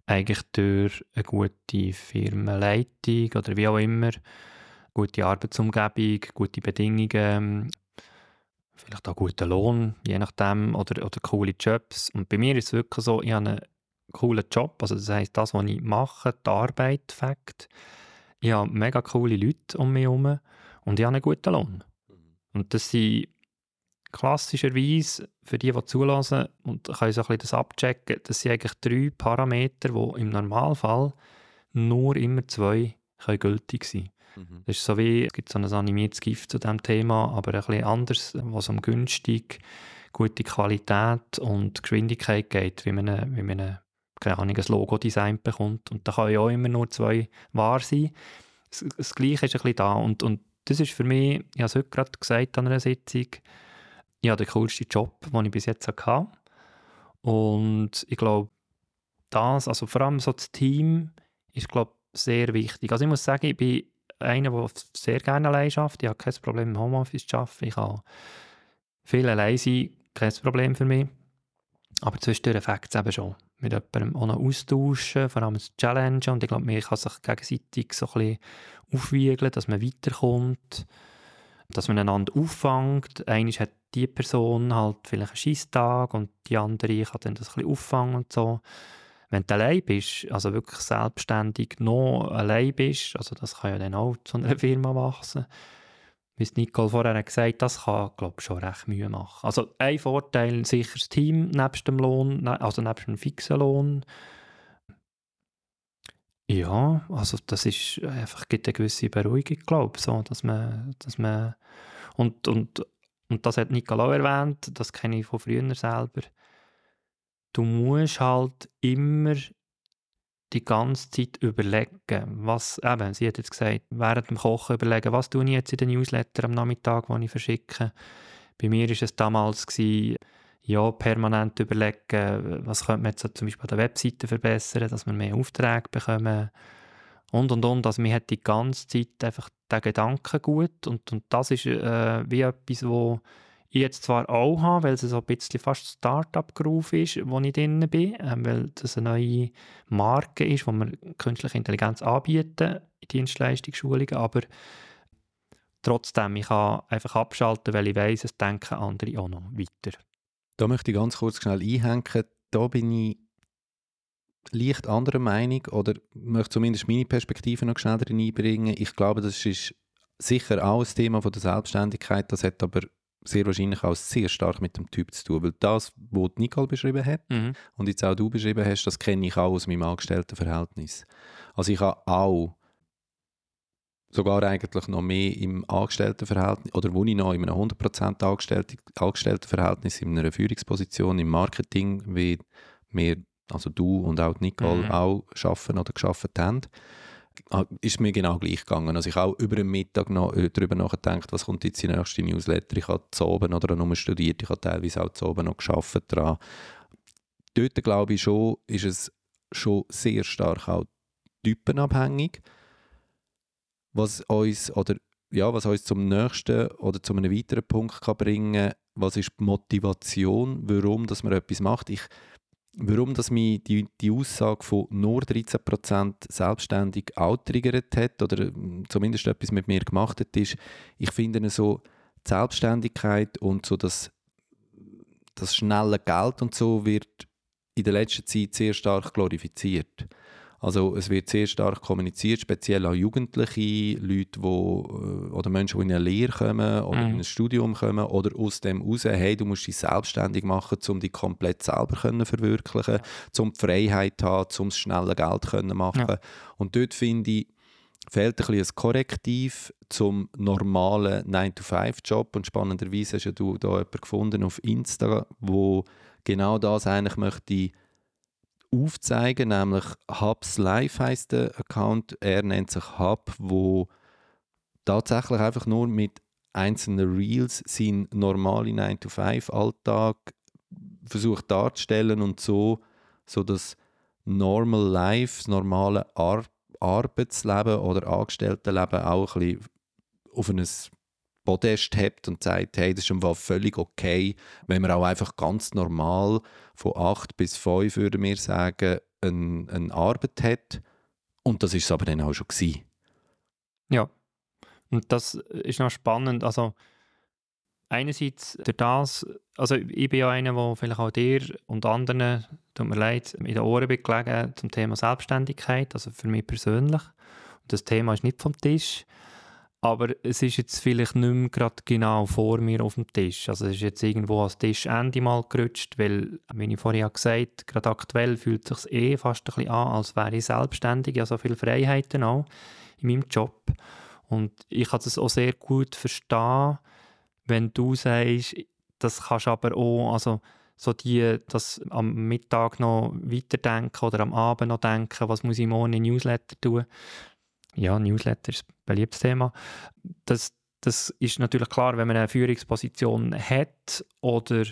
eigentlich durch eine gute Firmenleitung oder wie auch immer, gute Arbeitsumgebung, gute Bedingungen, vielleicht auch guten Lohn, je nachdem, oder, oder coole Jobs. Und bei mir ist es wirklich so, ich habe einen coolen Job, also das heisst, das, was ich mache, die Arbeit, Fakt, ich habe mega coole Leute um mich herum und ich habe einen guten Lohn. Mhm. Und das sind klassischerweise, für die, die zulassen und können so ein bisschen das abchecken, das sind eigentlich drei Parameter, die im Normalfall nur immer zwei können gültig sein mhm. Das ist so wie, es gibt so ein animiertes Gift zu diesem Thema, aber ein bisschen anders, was um günstig, gute Qualität und Geschwindigkeit geht, wie man, wie man keine Ahnung, ein Logo-Design bekommt. Und da kann ja auch immer nur zwei wahr sein. Das, das Gleiche ist ein bisschen da. Und, und das ist für mich, ich habe es heute gerade gesagt an einer Sitzung, ja, der coolste Job, den ich bis jetzt hatte. Und ich glaube, das, also vor allem so das Team, ist, glaube sehr wichtig. Also ich muss sagen, ich bin einer, der sehr gerne allein arbeitet. Ich habe kein Problem im Homeoffice zu arbeiten. Ich kann viel allein sein, kein Problem für mich. Aber zwischendurch fängt es eben schon mit jemandem auch noch austauschen, vor allem das Challenge. Und ich glaube, man kann sich gegenseitig so ein bisschen aufwiegeln, dass man weiterkommt, dass man einander auffängt. Einmal hat die Person halt vielleicht einen Scheisstag und die andere kann dann das ein bisschen auffangen und so. Wenn du allein bist, also wirklich selbstständig noch allein bist, also das kann ja dann auch zu einer Firma wachsen, wie es Nicole vorher gesagt hat, das kann, glaube ich, schon recht Mühe machen. Also ein Vorteil, sicher das Team nebst dem Lohn, ne, also nebst dem fixen Lohn. Ja, also das ist einfach, gibt eine gewisse Beruhigung, glaube so, dass man, dass man und, und, und das hat Nicole auch erwähnt, das kenne ich von früher selber, du musst halt immer die ganze Zeit überlegen, was, eben, sie hat jetzt gesagt, während dem Kochen überlegen, was tue ich jetzt in den Newsletter am Nachmittag, den ich verschicke. Bei mir war es damals, gewesen, ja, permanent überlegen, was könnte man jetzt zum Beispiel an der Webseite verbessern, dass wir mehr Aufträge bekommen und, und, und. Also man hat die ganze Zeit einfach den Gedanken gut und, und das ist äh, wie etwas, wo ich jetzt zwar auch habe, weil es so ein bisschen fast Start-up-Groove ist, wo ich drin bin, ähm, weil das eine neue Marke ist, wo wir künstliche Intelligenz anbieten in Dienstleistungsschulungen, aber trotzdem, ich kann einfach abschalten, weil ich weiß, es denken andere auch noch weiter. Da möchte ich ganz kurz schnell einhängen. Da bin ich leicht anderer Meinung oder möchte zumindest meine Perspektive noch schnell einbringen. Ich glaube, das ist sicher auch ein Thema von der Selbstständigkeit. Das hat aber sehr wahrscheinlich auch sehr stark mit dem Typ zu tun. Weil das, was Nicole beschrieben hat mhm. und jetzt auch du beschrieben hast, das kenne ich auch aus meinem Angestelltenverhältnis. Also ich habe auch sogar eigentlich noch mehr im Angestelltenverhältnis oder wo ich noch in einem 100% Angestelltenverhältnis in einer Führungsposition im Marketing, wie wir, also du und auch Nicole, mhm. auch schaffen oder geschafft haben ist mir genau gleich gegangen. Also ich habe auch über den Mittag noch äh, darüber nachgedacht, was kommt jetzt in der nächsten Newsletter. Ich habe zu oben oder nur studiert, ich habe teilweise auch zu oben noch geschafft daran. Dort glaube ich schon, ist es schon sehr stark auch typenabhängig, was uns oder ja, was uns zum nächsten oder zu einem weiteren Punkt kann bringen, was ist die Motivation, warum dass man etwas macht. Ich Warum das mich die, die Aussage von nur 13% selbstständig auch triggert hat oder hm, zumindest etwas mit mir gemacht hat, ist, ich finde so die Selbstständigkeit und so das, das schnelle Geld und so wird in der letzten Zeit sehr stark glorifiziert. Also es wird sehr stark kommuniziert, speziell an Jugendliche, Leute wo, äh, oder Menschen, die in eine Lehre kommen oder Mhm. in ein Studium kommen oder aus dem raus, hey, du musst dich selbstständig machen, um dich komplett selber können verwirklichen, um die Freiheit zu haben, um das schnelle Geld können machen. Ja. Und dort finde ich, fehlt ein bisschen ein Korrektiv zum normalen 9-to-5-Job. Und spannenderweise hast ja du da jemanden gefunden auf Insta, wo genau das eigentlich möchte aufzeigen, nämlich Hubs Live heißt der Account. Er nennt sich Hub, wo tatsächlich einfach nur mit einzelnen Reels seinen normalen 9-to-5-Alltag versucht darzustellen und so, so das Normal Life, das normale Ar Arbeitsleben oder Angestelltenleben auch ein bisschen auf ein Podest hebt und sagt, hey, das ist im völlig okay, wenn man auch einfach ganz normal von 8 bis 5, würden wir sagen, eine, eine Arbeit hat. Und das ist es aber dann auch schon gewesen. Ja. Und das ist noch spannend. Also, einerseits durch das, also ich bin ja einer, der vielleicht auch dir und anderen, tut mir leid, in den Ohren bin gelegen zum Thema Selbstständigkeit, also für mich persönlich. Und das Thema ist nicht vom Tisch, aber es ist jetzt vielleicht nicht mehr gerade genau vor mir auf dem Tisch. Also es ist jetzt irgendwo als Tischende mal gerutscht, weil, wie ich vorhin gesagt habe, gerade aktuell fühlt es sich eh fast ein bisschen an, als wäre ich selbstständig, ja so viele Freiheiten auch in meinem Job. Und ich kann das auch sehr gut verstehen, wenn du sagst, das kannst du aber auch, also so die, das am Mittag noch weiterdenken oder am Abend noch denken, was muss ich morgen in Newsletter tun. Ja, Newsletter ist ein beliebtes Thema. Das, das ist natürlich klar, wenn man eine Führungsposition hat oder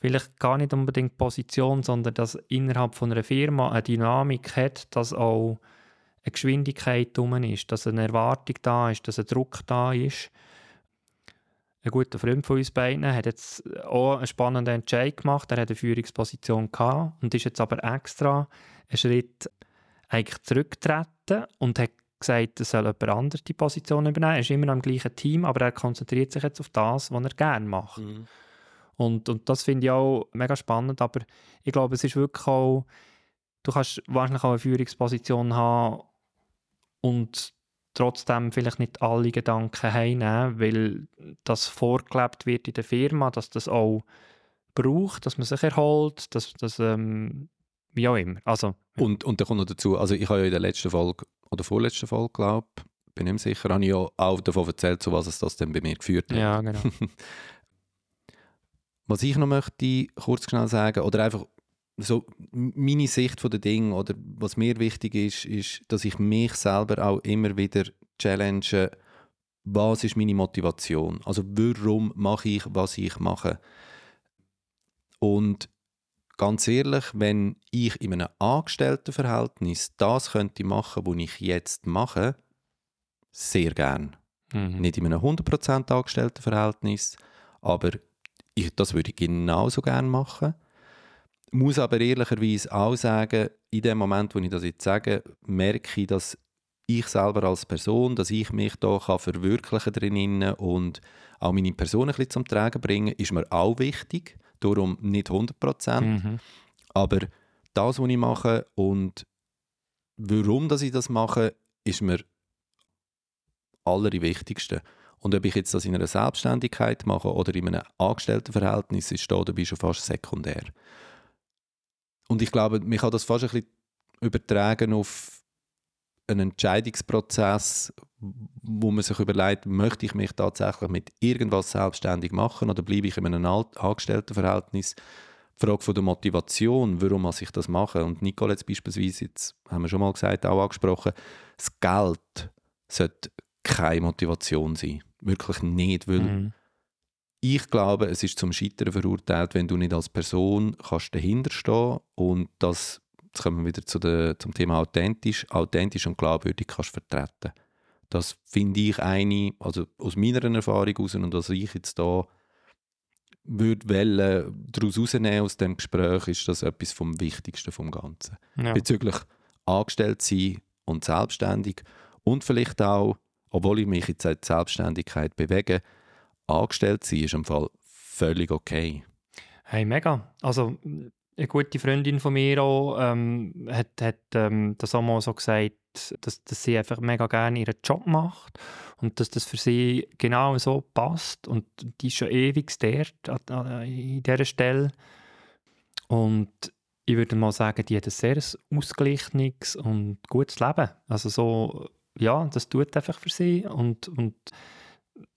vielleicht gar nicht unbedingt Position, sondern dass innerhalb von einer Firma eine Dynamik hat, dass auch eine Geschwindigkeit drum ist, dass eine Erwartung da ist, dass ein Druck da ist. Ein guter Freund von uns beiden hat jetzt auch einen spannenden Entscheid gemacht. Er hat eine Führungsposition gehabt und ist jetzt aber extra einen Schritt eigentlich zurückgetreten und hat gesagt, er soll jemand anderes die Position übernehmen. Er ist immer noch im gleichen Team, aber er konzentriert sich jetzt auf das, was er gerne macht. Und, und das finde ich auch mega spannend, aber ich glaube, es ist wirklich auch, du kannst wahrscheinlich auch eine Führungsposition haben und trotzdem vielleicht nicht alle Gedanken heimnehmen, weil das vorgelebt wird in der Firma, dass das auch braucht, dass man sich erholt, dass das ähm, wie auch immer. Also, Und, und dann kommt noch dazu, also ich habe ja in der letzten Folge oder vorletzten Folge, glaube bin nicht mehr sicher, habe ich ja auch davon erzählt, zu was es das denn bei mir geführt hat. ja, genau. Was ich noch möchte kurz schnell sagen, oder einfach so meine Sicht von den Dingen oder was mir wichtig ist, ist, dass ich mich selber auch immer wieder challenge, was ist meine Motivation? Also warum mache ich, was ich mache? Und ganz ehrlich, wenn ich in einem Angestelltenverhältnis das könnte machen, was ich jetzt mache, sehr gern. Mhm. Nicht in einem 100% Angestelltenverhältnis, aber ich, das würde ich genauso gerne machen. Muss aber ehrlicherweise auch sagen, in dem Moment, wo ich das jetzt sage, merke ich, dass ich selber als Person, dass ich mich da kann verwirklichen drinnen und auch meine Person ein bisschen zum Tragen bringen, ist mir auch wichtig. Darum nicht 100%. Mhm. Aber das, was ich mache und warum dass ich das mache, ist mir allerwichtigste. Und ob ich jetzt das in einer Selbstständigkeit mache oder in einem Angestelltenverhältnis, ist da dabei schon fast sekundär. Und ich glaube, man kann das fast ein bisschen übertragen auf einen Entscheidungsprozess, wo man sich überlegt, möchte ich mich tatsächlich mit irgendwas selbstständig machen oder bleibe ich in einem Angestelltenverhältnis? Die Frage von der Motivation, warum muss ich das machen? Und Nicole jetzt beispielsweise, jetzt haben wir schon mal gesagt, auch angesprochen, das Geld sollte keine Motivation sein. Wirklich nicht, weil Mhm. ich glaube, es ist zum Scheitern verurteilt, wenn du nicht als Person kannst dahinter stehen und das, jetzt kommen wir wieder zu der, zum Thema authentisch, authentisch und glaubwürdig kannst vertreten. Das finde ich eine, also aus meiner Erfahrung heraus und was ich jetzt da würde wollen, daraus herausnehmen aus dem Gespräch, ist das etwas vom Wichtigsten vom Ganzen Ja. bezüglich angestellt sein und selbstständig und vielleicht auch, obwohl ich mich jetzt in die Selbstständigkeit bewege, angestellt sein ist im Fall völlig okay. Hey, mega. Also, eine gute Freundin von mir auch, ähm, hat, hat ähm, das auch mal so gesagt, dass, dass sie einfach mega gerne ihren Job macht und dass das für sie genau so passt und die ist schon ewig dort an, dieser Stelle und ich würde mal sagen, die hat ein sehr ausgeglichenes und gutes Leben. Also so, ja, das tut einfach für sie und, und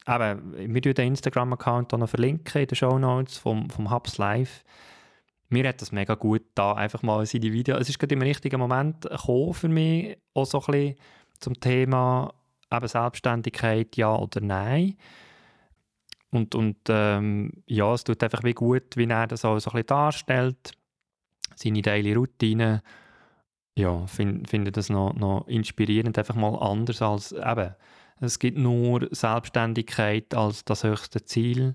eben, wir verlinken den Instagram-Account noch verlinken in den Show Notes vom, vom Hubs Live mir hat das mega gut da einfach mal seine Video. Es ist gerade im richtigen Moment gekommen für mich auch so ein bisschen zum Thema eben Selbstständigkeit, ja oder nein. Und, und ähm, ja, es tut einfach wie gut, wie er das auch so ein bisschen darstellt, seine Daily Routine. Ja, finde find das noch, noch inspirierend, einfach mal anders als eben, es gibt nur Selbstständigkeit als das höchste Ziel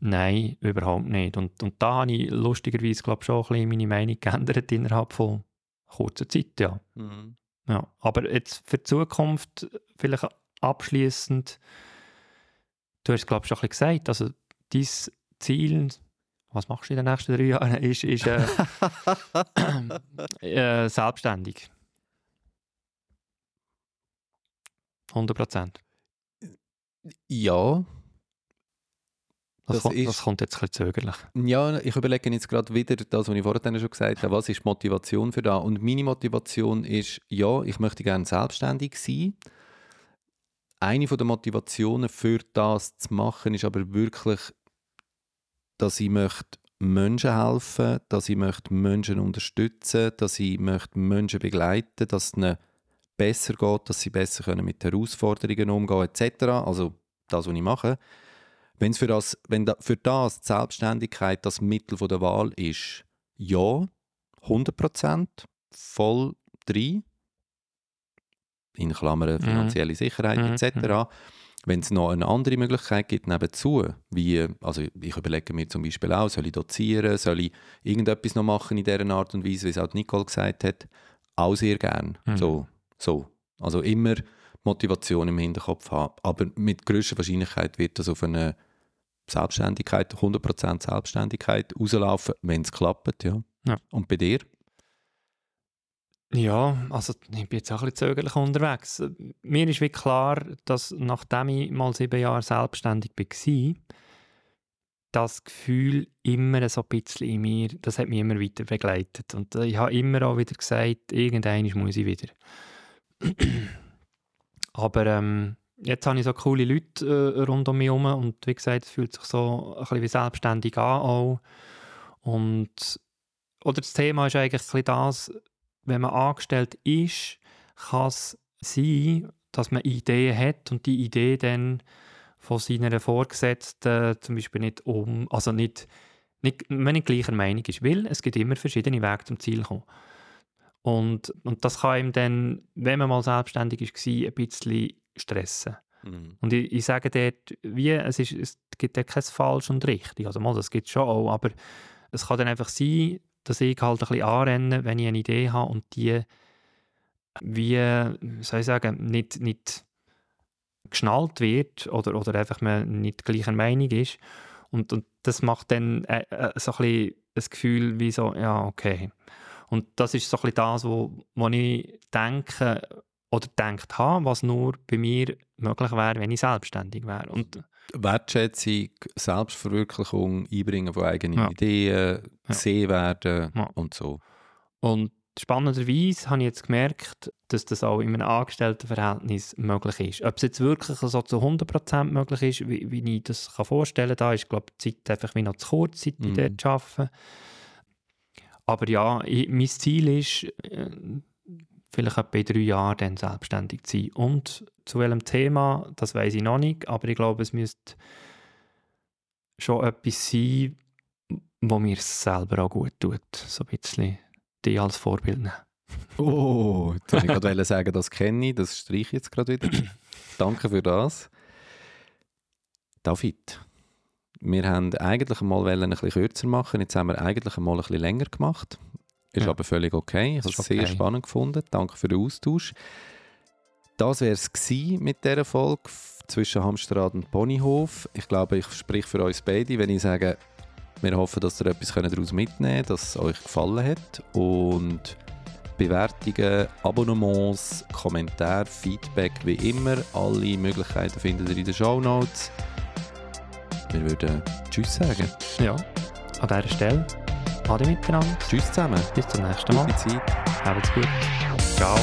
Nein, überhaupt nicht. Und, und da habe ich lustigerweise, glaube schon ein bisschen meine Meinung geändert innerhalb von kurzer Zeit, ja. Mhm. ja. Aber jetzt für die Zukunft vielleicht abschließend, du hast glaube ich schon ein bisschen gesagt, also dein Ziel, was machst du in den nächsten drei Jahren, ist, ist äh, äh, selbstständig. 100 Prozent. Ja, das, das, ist, das, kommt jetzt ein bisschen zögerlich. Ja, ich überlege jetzt gerade wieder das, was ich vorhin schon gesagt habe, was ist Motivation für das? Und meine Motivation ist, ja, ich möchte gerne selbstständig sein. Eine der Motivationen für das zu machen, ist aber wirklich, dass ich möchte Menschen helfen, dass ich möchte Menschen unterstützen, dass ich möchte Menschen begleiten, dass es ihnen besser geht, dass sie besser mit Herausforderungen umgehen etc. Also das, was ich mache. Wenn's für das, wenn da, für das die Selbstständigkeit das Mittel der Wahl ist, ja, 100%, voll drin, in Klammern mhm. finanzielle Sicherheit mhm. etc. Mhm. Wenn es noch eine andere Möglichkeit gibt nebenzu, wie, also ich überlege mir zum Beispiel auch, soll ich dozieren, soll ich irgendetwas noch machen in dieser Art und Weise, wie es auch Nicole gesagt hat, auch sehr gern. Mhm. So, so. Also immer Motivation im Hinterkopf haben. Aber mit größter Wahrscheinlichkeit wird das auf eine Selbstständigkeit, 100% Selbstständigkeit rauslaufen, wenn es klappt. Ja. ja. Und bei dir? Ja, also ich bin jetzt auch ein bisschen zögerlich unterwegs. Mir ist wie klar, dass nachdem ich mal sieben Jahre selbstständig war, das Gefühl immer so ein bisschen in mir, das hat mich immer weiter begleitet. Und ich habe immer auch wieder gesagt, irgendwann muss ich wieder. Aber ähm, jetzt habe ich so coole Leute äh, rund um mich herum und wie gesagt, es fühlt sich so ein bisschen wie selbstständig an auch. Und oder das Thema ist eigentlich das, wenn man angestellt ist, kann es sein, dass man Ideen hat und die Idee dann von seiner Vorgesetzten zum Beispiel nicht um, also nicht, nicht, man nicht gleicher Meinung ist, weil es gibt immer verschiedene Wege zum Ziel kommen. Und, und das kann ihm dann, wenn man mal selbstständig war, ein bisschen stressen. Mhm. Und ich, ich, sage dort, wie, es, ist, es gibt ja kein falsch und richtig. Also mal, das gibt es schon auch, aber es kann dann einfach sein, dass ich halt ein bisschen anrenne, wenn ich eine Idee habe und die wie, soll ich sagen, nicht, nicht geschnallt wird oder, oder einfach man nicht gleicher Meinung ist. Und, und das macht dann äh, äh, so ein bisschen das Gefühl wie so, ja, okay. Und das ist so ein bisschen das, wo, wo ich denke, oder gedacht habe, was nur bei mir möglich wäre, wenn ich selbstständig wäre. Und Wertschätzung, Selbstverwirklichung, Einbringen von eigenen ja. Ideen, gesehen werden ja. und so. Und spannenderweise habe ich jetzt gemerkt, dass das auch in einem Angestelltenverhältnis möglich ist. Ob es jetzt wirklich so zu 100% möglich ist, wie, wie ich das kann vorstellen kann, da ist glaube ich, die Zeit einfach wie noch zu kurz, seit ich mhm. dort arbeite. Aber ja, ich, mein Ziel ist, vielleicht bei drei Jahren dann selbstständig zu sein. Und zu welchem Thema, das weiß ich noch nicht, aber ich glaube, es müsste schon etwas sein, wo mir selber auch gut tut. So ein bisschen die als Vorbild nehmen. Oh, jetzt wollte ich gerade sagen, das kenne ich, das streiche ich jetzt gerade wieder. Danke für das. David, wir haben eigentlich mal ein bisschen kürzer machen, jetzt haben wir eigentlich mal ein bisschen länger gemacht. Ist ja. aber völlig okay. Ich habe es okay. sehr spannend gefunden. Danke für den Austausch. Das wäre es mit dieser Folge zwischen Hamsterrad und Ponyhof. Ich glaube, ich spreche für uns beide, wenn ich sage, Wir hoffen, dass ihr etwas daraus mitnehmen könnt, dass es euch gefallen hat. Und Bewertungen, Abonnements, Kommentare, Feedback, wie immer. Alle Möglichkeiten findet ihr in den Show Notes. Wir würden Tschüss sagen. Ja, an dieser Stelle. Ade miteinander. Tschüss zusammen. Bis zum nächsten Mal. Gute Zeit. Habt's gut. Ciao.